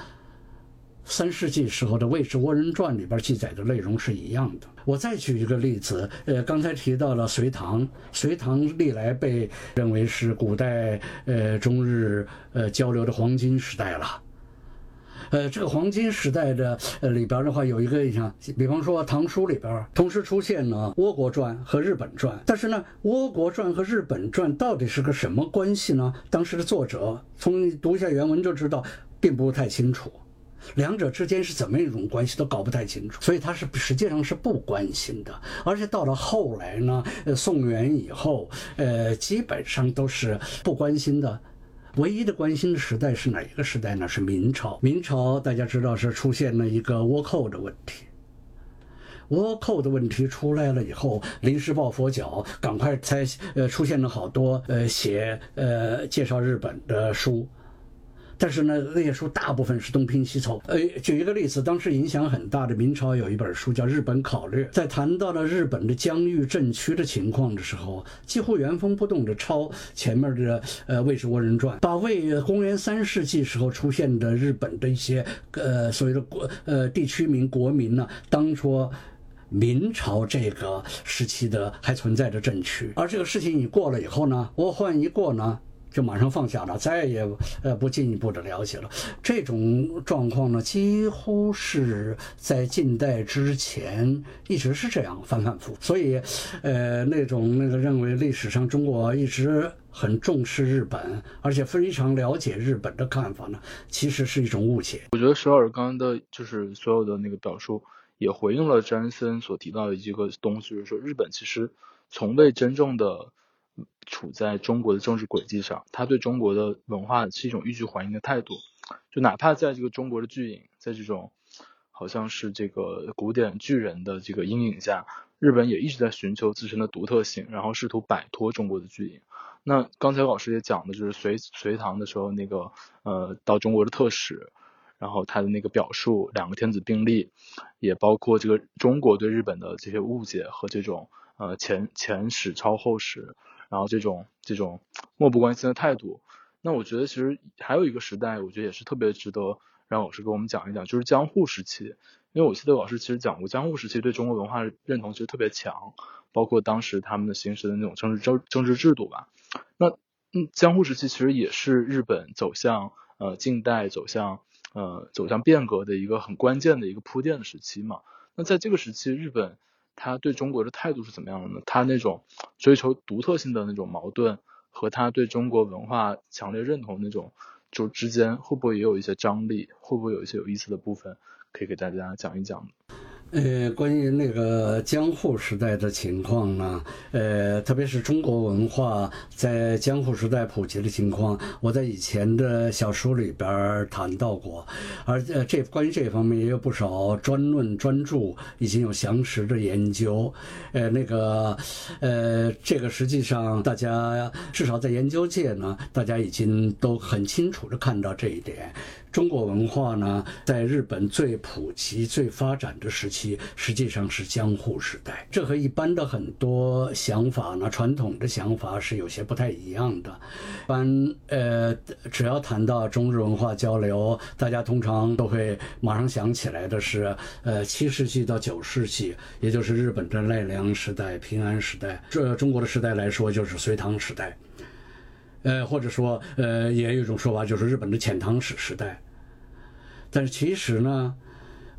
三世纪时候的《魏氏倭人传》里边记载的内容是一样的。我再举一个例子，呃，刚才提到了隋唐，隋唐历来被认为是古代呃中日呃交流的黄金时代了。呃，这个黄金时代的呃里边的话，有一个像，比方说《唐书》里边同时出现了《倭国传》和《日本传》，但是呢，《倭国传》和《日本传》到底是个什么关系呢？当时的作者从读一下原文就知道，并不太清楚。两者之间是怎么一种关系都搞不太清楚，所以他是实际上是不关心的。而且到了后来呢，呃，宋元以后，呃，基本上都是不关心的。唯一的关心的时代是哪一个时代呢？是明朝。明朝大家知道是出现了一个倭寇的问题，倭寇的问题出来了以后，临时抱佛脚，赶快才呃出现了好多呃写呃介绍日本的书。但是呢，那些书大部分是东拼西凑。呃，举一个例子，当时影响很大的明朝有一本书叫《日本考略》，在谈到了日本的疆域政区的情况的时候，几乎原封不动的抄前面的呃《魏氏倭人传》，把魏公元三世纪时候出现的日本的一些呃所谓的国呃地区名国民呢，当做明朝这个时期的还存在的政区。而这个事情一过了以后呢，倭患一过呢。就马上放下了，再也呃不进一步的了解了。这种状况呢，几乎是在近代之前一直是这样反反复。所以，呃，那种那个认为历史上中国一直很重视日本，而且非常了解日本的看法呢，其实是一种误解。我觉得首尔刚刚的就是所有的那个表述。也回应了詹森所提到的一个东西，就是说日本其实从未真正的处在中国的政治轨迹上，他对中国的文化是一种欲拒还迎的态度，就哪怕在这个中国的巨影，在这种好像是这个古典巨人的这个阴影下，日本也一直在寻求自身的独特性，然后试图摆脱中国的巨影。那刚才老师也讲的就是隋隋唐的时候那个呃到中国的特使，然后他的那个表述两个天子并立，也包括这个中国对日本的这些误解和这种呃前前史超后史，然后这种这种漠不关心的态度。那我觉得其实还有一个时代，我觉得也是特别值得让老师给我们讲一讲，就是江户时期。因为我记得老师其实讲过，江户时期对中国文化认同其实特别强，包括当时他们的形式的那种政治政政治制度吧。那嗯，江户时期其实也是日本走向呃近代、走向呃走向变革的一个很关键的一个铺垫的时期嘛。那在这个时期，日本他对中国的态度是怎么样的呢？他那种追求独特性的那种矛盾，和他对中国文化强烈认同那种就之间，会不会也有一些张力？会不会有一些有意思的部分？可以给大家讲一讲呃，关于那个江户时代的情况呢，呃，特别是中国文化在江户时代普及的情况，我在以前的小书里边谈到过，而呃，这关于这方面也有不少专论专著，已经有详实的研究。呃，那个，呃，这个实际上大家至少在研究界呢，大家已经都很清楚的看到这一点。中国文化呢，在日本最普及、最发展的时期，实际上是江户时代。这和一般的很多想法呢，传统的想法是有些不太一样的。一般呃，只要谈到中日文化交流，大家通常都会马上想起来的是，呃，七世纪到九世纪，也就是日本的奈良时代、平安时代。这中国的时代来说，就是隋唐时代。呃，或者说，呃，也有一种说法，就是日本的遣唐使时代。但是其实呢，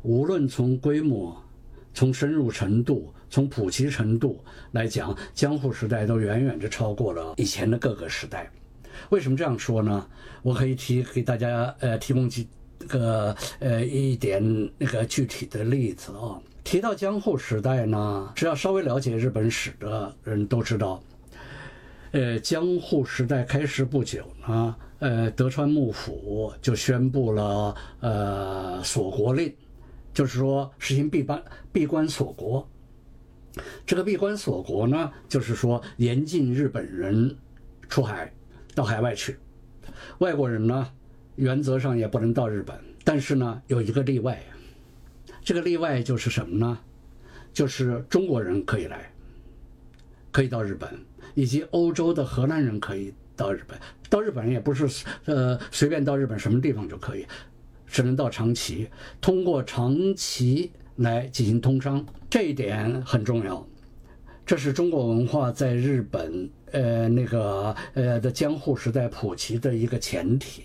无论从规模、从深入程度、从普及程度来讲，江户时代都远远的超过了以前的各个时代。为什么这样说呢？我可以提给大家呃提供几个呃一点那个具体的例子啊。提到江户时代呢，只要稍微了解日本史的人都知道。呃，江户时代开始不久呢，呃，德川幕府就宣布了呃锁国令，就是说实行闭关闭关锁国。这个闭关锁国呢，就是说严禁日本人出海到海外去，外国人呢原则上也不能到日本。但是呢，有一个例外，这个例外就是什么呢？就是中国人可以来，可以到日本。以及欧洲的荷兰人可以到日本，到日本也不是呃随便到日本什么地方就可以，只能到长崎，通过长崎来进行通商，这一点很重要。这是中国文化在日本呃那个呃的江户时代普及的一个前提。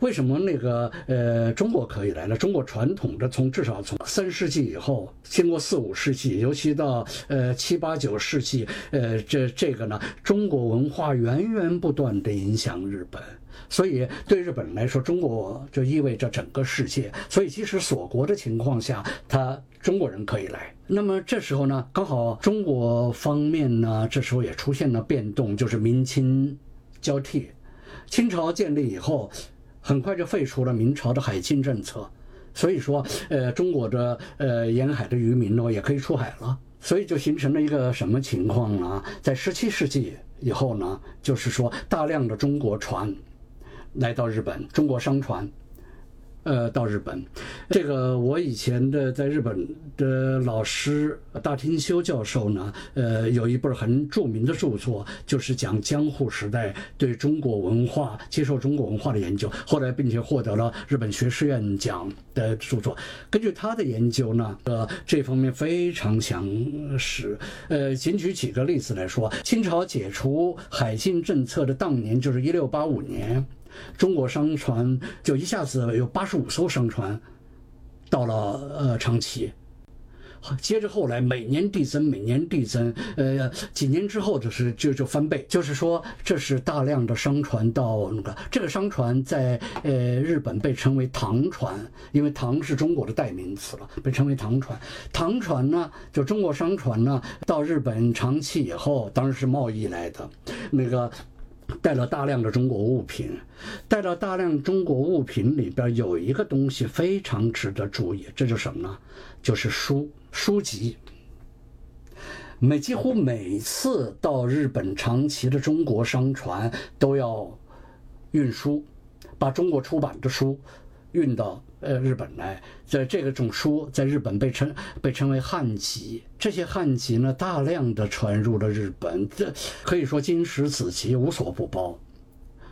为什么那个呃中国可以来了？中国传统的从至少从三世纪以后，经过四五世纪，尤其到呃七八九世纪，呃这这个呢，中国文化源源不断的影响日本，所以对日本人来说，中国就意味着整个世界。所以即使锁国的情况下，他中国人可以来。那么这时候呢，刚好中国方面呢，这时候也出现了变动，就是明清交替，清朝建立以后。很快就废除了明朝的海禁政策，所以说，呃，中国的呃沿海的渔民呢也可以出海了，所以就形成了一个什么情况呢？在十七世纪以后呢，就是说大量的中国船来到日本，中国商船。呃，到日本，这个我以前的在日本的老师大庭修教授呢，呃，有一本很著名的著作，就是讲江户时代对中国文化、接受中国文化的研究，后来并且获得了日本学士院奖的著作。根据他的研究呢，呃，这方面非常详实。呃，仅举几个例子来说，清朝解除海禁政策的当年，就是一六八五年。中国商船就一下子有八十五艘商船到了呃长崎，接着后来每年递增，每年递增，呃，几年之后就是就就翻倍，就是说这是大量的商船到那个这个商船在呃日本被称为唐船，因为唐是中国的代名词了，被称为唐船。唐船呢，就中国商船呢到日本长期以后，当然是贸易来的，那个。带了大量的中国物品，带了大量中国物品里边有一个东西非常值得注意，这就是什么呢？就是书书籍。每几乎每次到日本长崎的中国商船都要运输，把中国出版的书运到。呃，日本来，在这个种书在日本被称被称为汉籍，这些汉籍呢，大量的传入了日本，这可以说经史子集无所不包，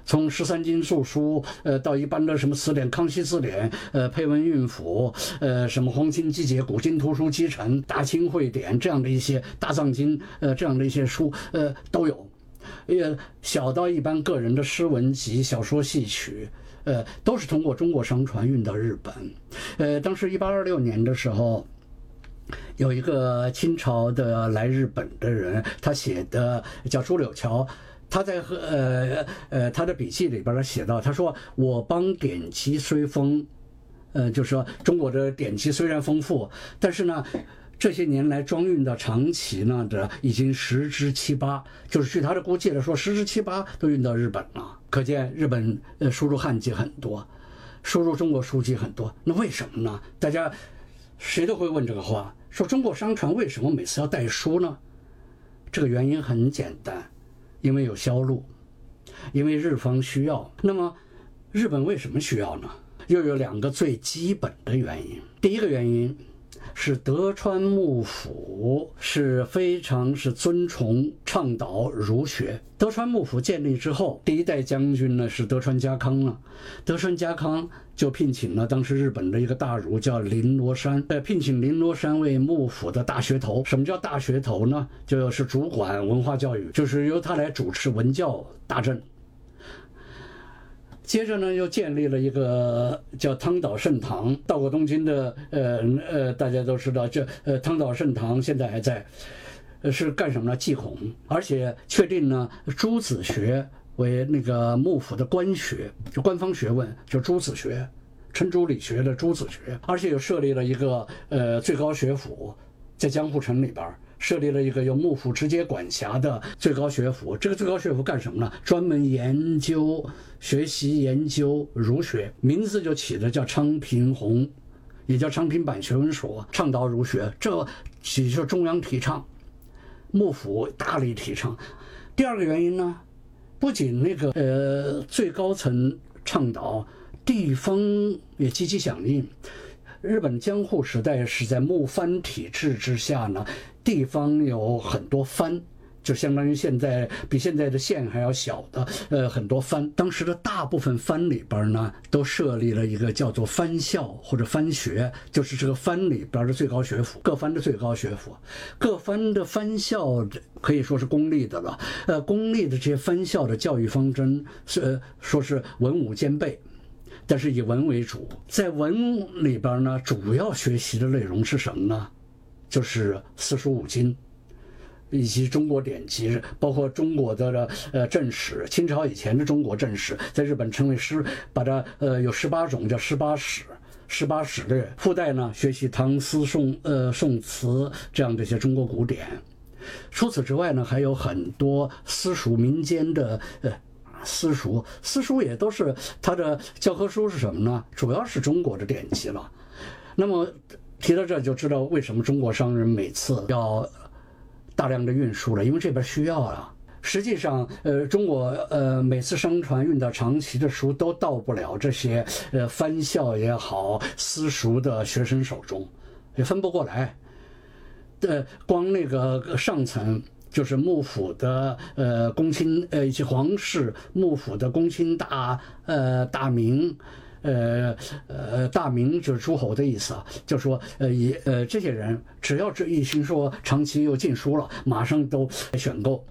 从十三经注书，呃，到一般的什么词典，康熙字典，呃，配文韵府，呃，什么黄金集解、古今图书集成、大清会典这样的一些大藏经，呃，这样的一些书，呃，都有，也小到一般个人的诗文集、小说戏曲。呃，都是通过中国商船运到日本。呃，当时一八二六年的时候，有一个清朝的来日本的人，他写的叫朱柳桥，他在和呃呃他的笔记里边写到，他说我邦典籍虽丰，呃，就是说中国的典籍虽然丰富，但是呢。这些年来装运到长崎呢，这已经十之七八，就是据他的估计来说，十之七八都运到日本了。可见日本呃输入汉籍很多，输入中国书籍很多。那为什么呢？大家谁都会问这个话：说中国商船为什么每次要带书呢？这个原因很简单，因为有销路，因为日方需要。那么日本为什么需要呢？又有两个最基本的原因。第一个原因。是德川幕府是非常是尊崇倡导儒学。德川幕府建立之后，第一代将军呢是德川家康了。德川家康就聘请了当时日本的一个大儒叫林罗山，呃，聘请林罗山为幕府的大学头。什么叫大学头呢？就是主管文化教育，就是由他来主持文教大政。接着呢，又建立了一个叫汤岛圣堂。到过东京的，呃呃，大家都知道，这呃汤岛圣堂现在还在，是干什么呢？祭孔，而且确定呢，朱子学为那个幕府的官学，就官方学问，就朱子学，程朱理学的朱子学，而且又设立了一个呃最高学府，在江户城里边。设立了一个由幕府直接管辖的最高学府。这个最高学府干什么呢？专门研究、学习、研究儒学，名字就起的叫昌平弘，也叫昌平版学问所，倡导儒学。这其实中央提倡，幕府大力提倡。第二个原因呢，不仅那个呃最高层倡导，地方也积极响应。日本江户时代是在幕藩体制之下呢。地方有很多藩，就相当于现在比现在的县还要小的，呃，很多藩。当时的大部分藩里边呢，都设立了一个叫做藩校或者藩学，就是这个藩里边的最高学府，各藩的最高学府。各藩的藩校可以说是公立的了，呃，公立的这些藩校的教育方针是说是文武兼备，但是以文为主。在文里边呢，主要学习的内容是什么呢？就是四书五经，以及中国典籍，包括中国的呃正史，清朝以前的中国正史，在日本称为诗，把它呃有十八种叫十八史，十八史略。附带呢学习唐诗宋呃宋词这样的一些中国古典。除此之外呢，还有很多私塾民间的呃私塾，私塾也都是它的教科书是什么呢？主要是中国的典籍了。那么。提到这就知道为什么中国商人每次要大量的运输了，因为这边需要啊。实际上，呃，中国呃每次商船运到长崎的书都到不了这些呃藩校也好私塾的学生手中，也分不过来。呃，光那个上层就是幕府的呃公卿呃以及皇室幕府的公卿大呃大名。呃呃，大明就是诸侯的意思啊，就说呃以呃这些人，只要这一听说长期又禁书了，马上都选购。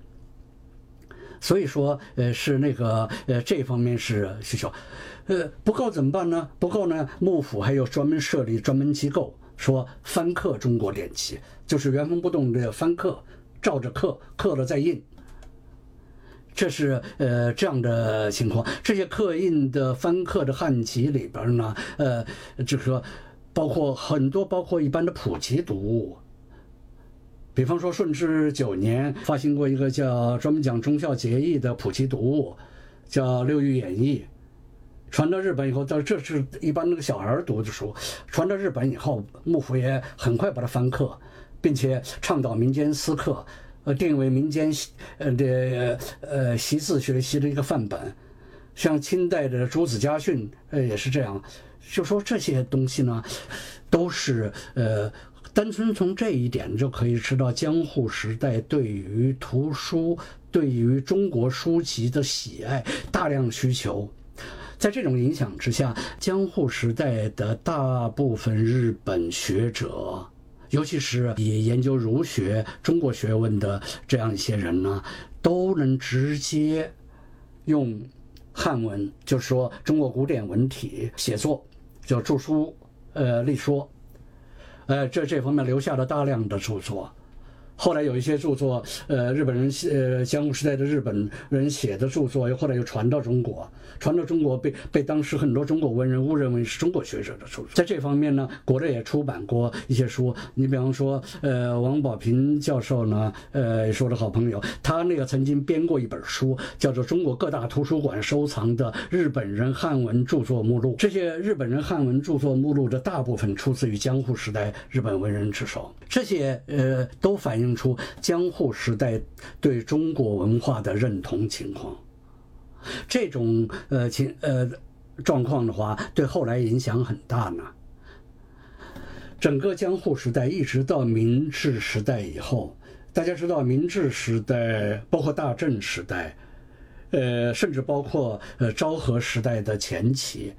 所以说呃是那个呃这方面是需求，呃不够怎么办呢？不够呢，幕府还有专门设立专门机构，说翻刻中国典籍，就是原封不动的翻刻，照着刻，刻了再印。这是呃这样的情况。这些刻印的翻刻的汉籍里边呢，呃，就是说包括很多，包括一般的普及读物。比方说顺治九年发行过一个叫专门讲忠孝节义的普及读物，叫《六御演义》。传到日本以后，到这是一般那个小孩读的书。传到日本以后，幕府也很快把它翻刻，并且倡导民间私刻，呃，定为民间习呃的呃习字学习的一个范本。像清代的《朱子家训》呃也是这样。就说这些东西呢，都是呃，单纯从这一点就可以知道江户时代对于图书、对于中国书籍的喜爱，大量需求。在这种影响之下，江户时代的大部分日本学者，尤其是以研究儒学、中国学问的这样一些人呢，都能直接用汉文，就是说中国古典文体写作，叫著书、呃立说，呃这这方面留下了大量的著作。后来有一些著作，呃，日本人写呃江户时代的日本人写的著作，又后来又传到中国，传到中国被被当时很多中国文人误认为是中国学者的著作。在这方面呢，国内也出版过一些书。你比方说，呃，王宝平教授呢，呃，是我的好朋友，他那个曾经编过一本书，叫做《中国各大图书馆收藏的日本人汉文著作目录》。这些日本人汉文著作目录的大部分出自于江户时代日本文人之手，这些呃都反映。出江户时代对中国文化的认同情况，这种呃情呃状况的话，对后来影响很大呢。整个江户时代一直到明治时代以后，大家知道，明治时代包括大正时代，呃，甚至包括呃昭和时代的前期。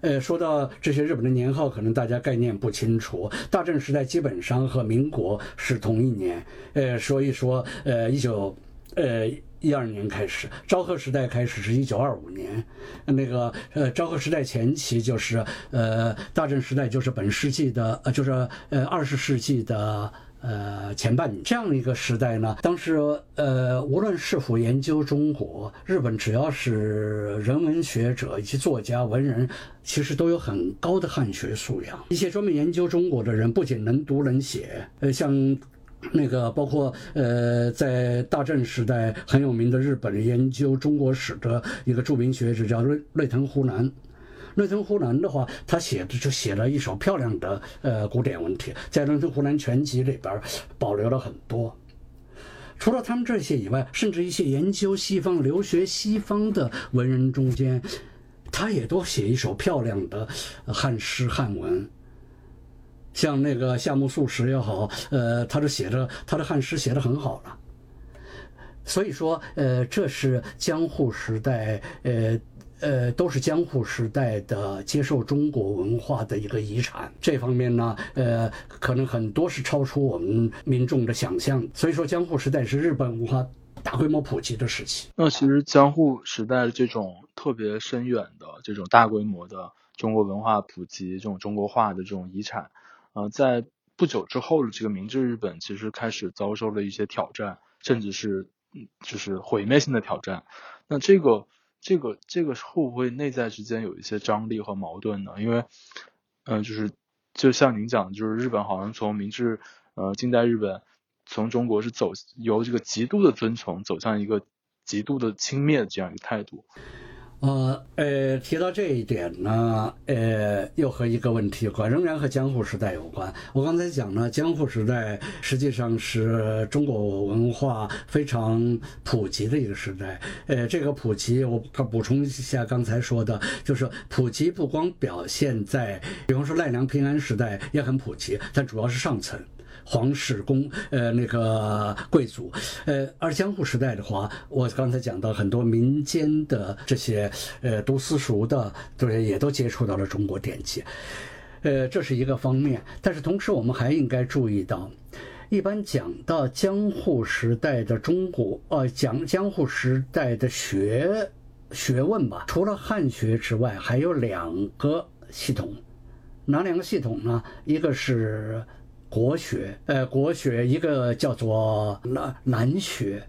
呃，说到这些日本的年号，可能大家概念不清楚。大正时代基本上和民国是同一年，呃，所以说，呃，一九，呃，一二年开始，昭和时代开始是一九二五年，那个，呃，昭和时代前期就是，呃，大正时代就是本世纪的，呃，就是呃二十世纪的。呃，前半这样一个时代呢，当时呃，无论是否研究中国，日本只要是人文学者以及作家、文人，其实都有很高的汉学素养。一些专门研究中国的人，不仅能读能写，呃，像那个包括呃，在大正时代很有名的日本研究中国史的一个著名学者叫瑞瑞藤湖南。内藤湖南的话，他写的就写了一首漂亮的呃古典文体，在《内藤湖南全集》里边保留了很多。除了他们这些以外，甚至一些研究西方、留学西方的文人中间，他也都写一首漂亮的汉诗汉文。像那个夏目漱石也好，呃，他的写着他的汉诗写的很好了。所以说，呃，这是江户时代，呃。呃，都是江户时代的接受中国文化的一个遗产。这方面呢，呃，可能很多是超出我们民众的想象。所以说，江户时代是日本文化大规模普及的时期。那其实江户时代的这种特别深远的这种大规模的中国文化普及、这种中国化的这种遗产，呃，在不久之后的这个明治日本，其实开始遭受了一些挑战，甚至是就是毁灭性的挑战。那这个。这个这个会不会内在之间有一些张力和矛盾呢？因为，嗯，就是就像您讲的，就是日本好像从明治，呃，近代日本从中国是走由这个极度的尊崇走向一个极度的轻蔑的这样一个态度。呃呃，提到这一点呢，呃，又和一个问题有关，仍然和江户时代有关。我刚才讲呢，江户时代实际上是中国文化非常普及的一个时代。呃，这个普及，我补充一下刚才说的，就是普及不光表现在，比方说奈良平安时代也很普及，但主要是上层。皇室宫呃那个贵族，呃而江户时代的话，我刚才讲到很多民间的这些呃读私塾的，对也都接触到了中国典籍，呃这是一个方面。但是同时我们还应该注意到，一般讲到江户时代的中国，呃讲江户时代的学学问吧，除了汉学之外，还有两个系统。哪两个系统呢？一个是国学，呃，国学一个叫做南南学。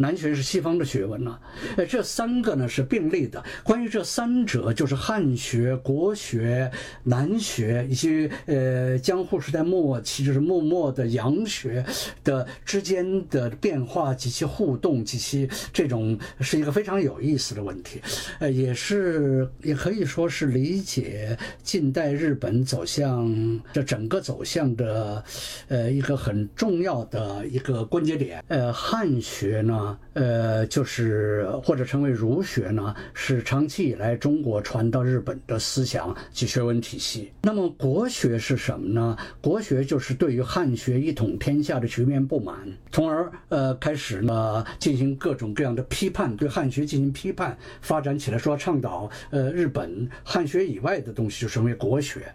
南学是西方的学问呢，呃，这三个呢是并立的。关于这三者，就是汉学、国学、南学，以及呃江户时代末期就是幕末的洋学的之间的变化及其互动及其这种，是一个非常有意思的问题，呃，也是也可以说是理解近代日本走向这整个走向的，呃，一个很重要的一个关节点。呃，汉学呢。呃，就是或者称为儒学呢，是长期以来中国传到日本的思想及学问体系。那么国学是什么呢？国学就是对于汉学一统天下的局面不满，从而呃开始呢进行各种各样的批判，对汉学进行批判，发展起来说倡导呃日本汉学以外的东西，就成为国学。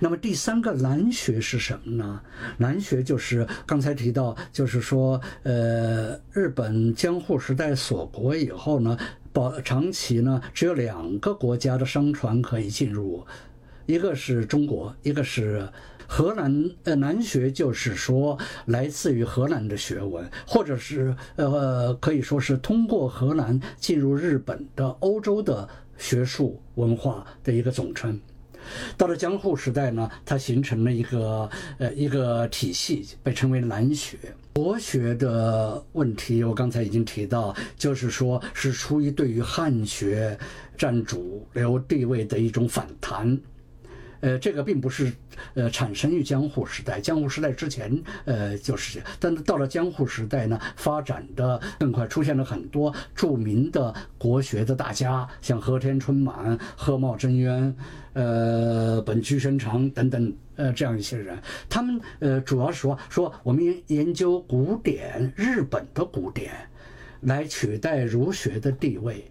那么第三个南学是什么呢？南学就是刚才提到，就是说，呃，日本江户时代锁国以后呢，保长期呢只有两个国家的商船可以进入，一个是中国，一个是荷兰。呃，南学就是说来自于荷兰的学问，或者是呃可以说是通过荷兰进入日本的欧洲的学术文化的一个总称。到了江户时代呢，它形成了一个呃一个体系，被称为南学。国学的问题，我刚才已经提到，就是说是出于对于汉学占主流地位的一种反弹。呃，这个并不是，呃，产生于江户时代，江户时代之前，呃，就是，但是到了江户时代呢，发展的更快，出现了很多著名的国学的大家，像和田春满、贺茂真渊、呃，本居宣长等等，呃，这样一些人，他们，呃，主要是说，说我们研究古典，日本的古典，来取代儒学的地位。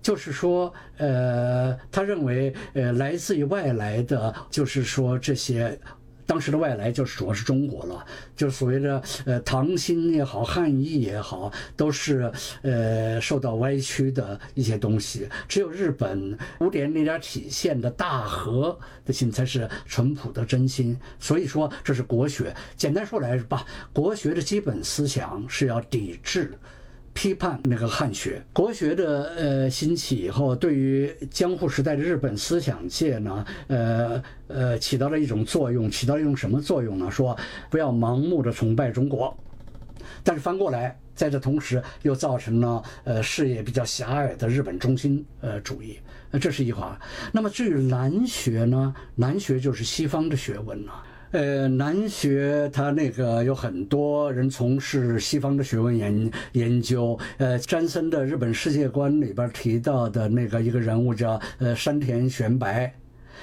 就是说，呃，他认为，呃，来自于外来的，就是说这些，当时的外来就主要是中国了，就所谓的，呃，唐新也好，汉译也好，都是，呃，受到歪曲的一些东西。只有日本古典那点体现的大和的心才是淳朴的真心。所以说，这是国学。简单说来吧，国学的基本思想是要抵制。批判那个汉学国学的呃兴起以后，对于江户时代的日本思想界呢，呃呃起到了一种作用，起到一种什么作用呢？说不要盲目的崇拜中国，但是翻过来，在这同时又造成了呃视野比较狭隘的日本中心呃主义，那这是一环。那么至于南学呢？南学就是西方的学问了。呃，南学他那个有很多人从事西方的学问研研究。呃，詹森的日本世界观里边提到的那个一个人物叫呃山田玄白。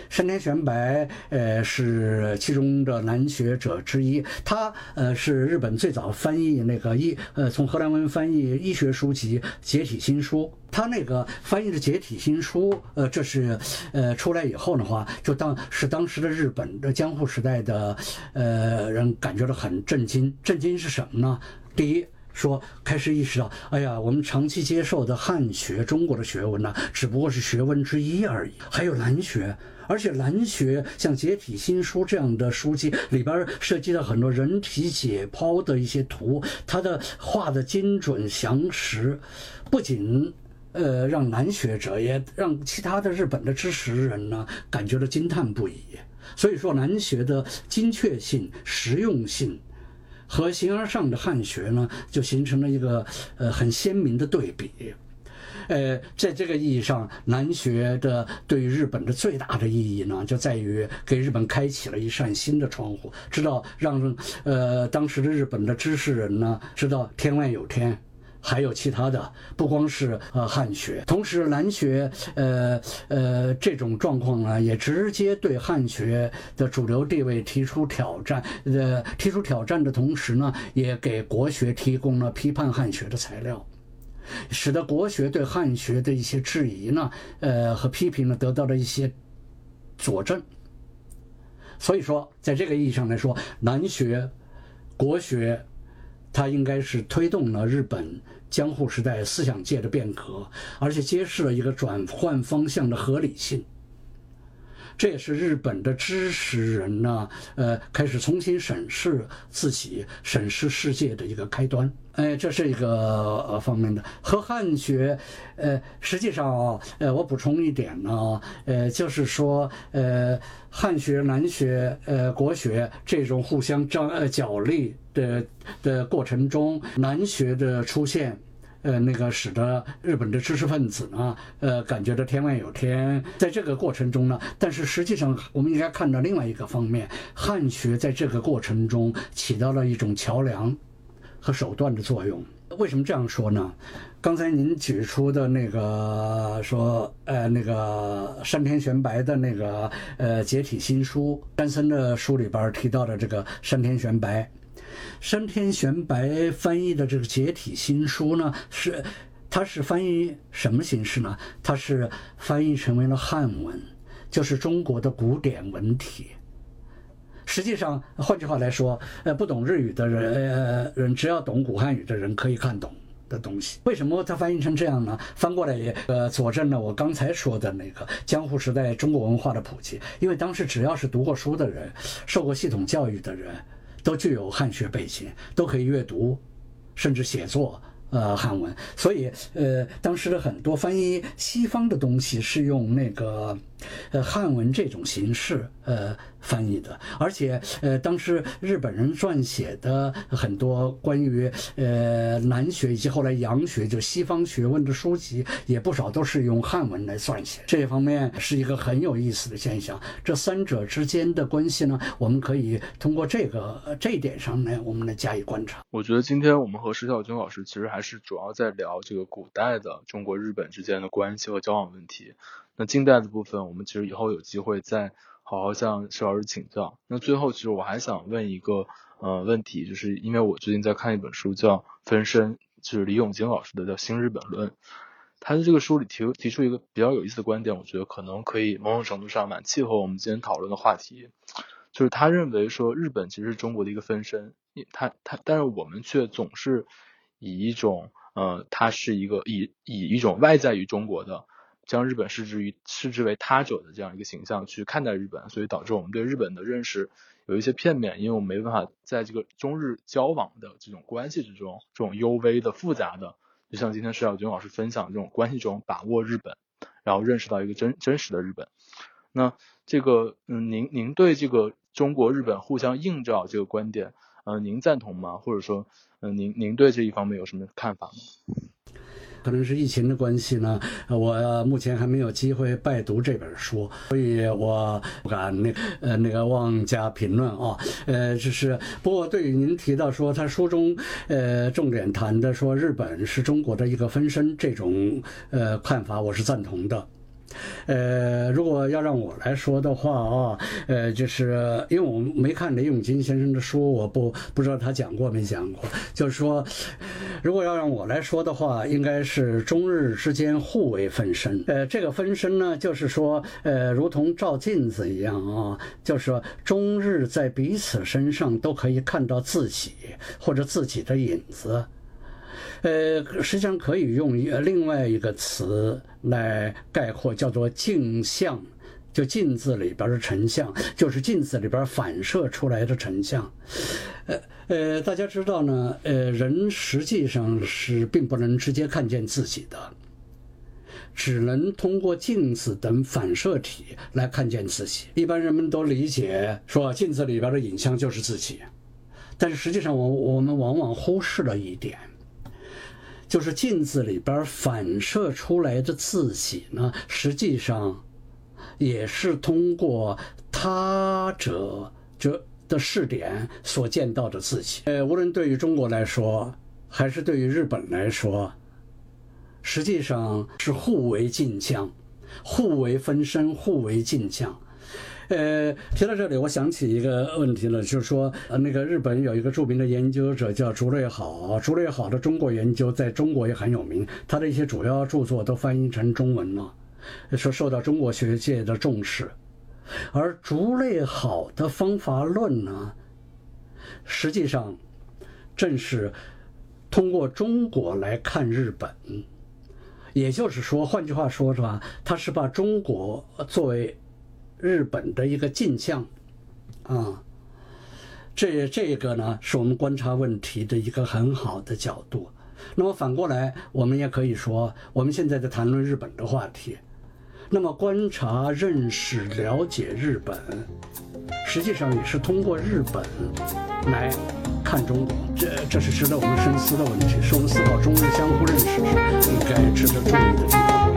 山田玄白，呃，是其中的男学者之一。他，呃，是日本最早翻译那个医，呃，从荷兰文翻译医学书籍《解体新书》。他那个翻译的《解体新书》，呃，这是，呃，出来以后的话，就当是当时的日本的江户时代的，呃，人感觉到很震惊。震惊是什么呢？第一，说开始意识到，哎呀，我们长期接受的汉学，中国的学问呢，只不过是学问之一而已。还有南学。而且南学像《解体新书》这样的书籍里边涉及到很多人体解剖的一些图，它的画的精准详实，不仅呃让南学者，也让其他的日本的知识人呢感觉到惊叹不已。所以说，南学的精确性、实用性和形而上的汉学呢，就形成了一个呃很鲜明的对比。呃，在这个意义上，南学的对日本的最大的意义呢，就在于给日本开启了一扇新的窗户，知道让呃当时的日本的知识人呢知道天外有天，还有其他的，不光是呃汉学。同时，南学呃呃这种状况呢，也直接对汉学的主流地位提出挑战。呃，提出挑战的同时呢，也给国学提供了批判汉学的材料。使得国学对汉学的一些质疑呢，呃和批评呢得到了一些佐证。所以说，在这个意义上来说，南学国学，它应该是推动了日本江户时代思想界的变革，而且揭示了一个转换方向的合理性。这也是日本的知识人呢，呃，开始重新审视自己、审视世界的一个开端。哎，这是一个呃方面的。和汉学，呃，实际上啊，呃，我补充一点呢，呃，就是说，呃，汉学、南学、呃，国学这种互相张呃角力的的过程中，南学的出现。呃，那个使得日本的知识分子呢，呃，感觉到天外有天。在这个过程中呢，但是实际上我们应该看到另外一个方面，汉学在这个过程中起到了一种桥梁和手段的作用。为什么这样说呢？刚才您举出的那个说，呃，那个山田玄白的那个呃解体新书，山森的书里边提到的这个山田玄白。山田玄白翻译的这个解体新书呢，是，它是翻译什么形式呢？它是翻译成为了汉文，就是中国的古典文体。实际上，换句话来说，呃，不懂日语的人，呃，人只要懂古汉语的人可以看懂的东西。为什么它翻译成这样呢？翻过来也，呃，佐证了我刚才说的那个江户时代中国文化的普及。因为当时只要是读过书的人，受过系统教育的人。都具有汉学背景，都可以阅读，甚至写作，呃，汉文。所以，呃，当时的很多翻译西方的东西是用那个，呃，汉文这种形式，呃。翻译的，而且呃，当时日本人撰写的很多关于呃南学以及后来洋学，就西方学问的书籍也不少，都是用汉文来撰写。这一方面是一个很有意思的现象。这三者之间的关系呢，我们可以通过这个这一点上呢，我们来加以观察。我觉得今天我们和石小军老师其实还是主要在聊这个古代的中国日本之间的关系和交往问题。那近代的部分，我们其实以后有机会再。好好向石老师请教。那最后，其实我还想问一个呃问题，就是因为我最近在看一本书，叫《分身》，就是李永金老师的，叫《新日本论》。他在这个书里提提出一个比较有意思的观点，我觉得可能可以某种程度上蛮契合我们今天讨论的话题。就是他认为说，日本其实是中国的一个分身，他他，但是我们却总是以一种呃，它是一个以以一种外在于中国的。将日本视之于视之为他者的这样一个形象去看待日本，所以导致我们对日本的认识有一些片面，因为我们没办法在这个中日交往的这种关系之中，这种幽微的复杂的，就像今天石小军老师分享这种关系中把握日本，然后认识到一个真真实的日本。那这个，嗯，您您对这个中国日本互相映照这个观点，嗯，您赞同吗？或者说，嗯，您您对这一方面有什么看法吗？可能是疫情的关系呢，我目前还没有机会拜读这本书，所以我不敢那呃那个妄加评论啊。呃，就是不过对于您提到说他书中呃重点谈的说日本是中国的一个分身这种呃看法，我是赞同的。呃，如果要让我来说的话啊，呃，就是因为我没看雷永金先生的书，我不不知道他讲过没讲过。就是说，如果要让我来说的话，应该是中日之间互为分身。呃，这个分身呢，就是说，呃，如同照镜子一样啊，就是说，中日在彼此身上都可以看到自己或者自己的影子。呃，实际上可以用一另外一个词来概括，叫做镜像，就镜子里边的成像，就是镜子里边反射出来的成像。呃呃，大家知道呢，呃，人实际上是并不能直接看见自己的，只能通过镜子等反射体来看见自己。一般人们都理解说，镜子里边的影像就是自己，但是实际上，我我们往往忽视了一点。就是镜子里边反射出来的自己呢，实际上也是通过他者这的视点所见到的自己。呃，无论对于中国来说，还是对于日本来说，实际上是互为镜像，互为分身，互为镜像。呃，提到这里，我想起一个问题了，就是说，呃，那个日本有一个著名的研究者叫竹内好，竹内好的中国研究在中国也很有名，他的一些主要著作都翻译成中文了，说受到中国学界的重视。而竹内好的方法论呢，实际上正是通过中国来看日本，也就是说，换句话说，是吧？他是把中国作为。日本的一个镜像，啊，这这个呢是我们观察问题的一个很好的角度。那么反过来，我们也可以说，我们现在在谈论日本的话题，那么观察、认识、了解日本，实际上也是通过日本来看中国。这这是值得我们深思的问题，是我们思考中日相互认识时应该值得注意的地方。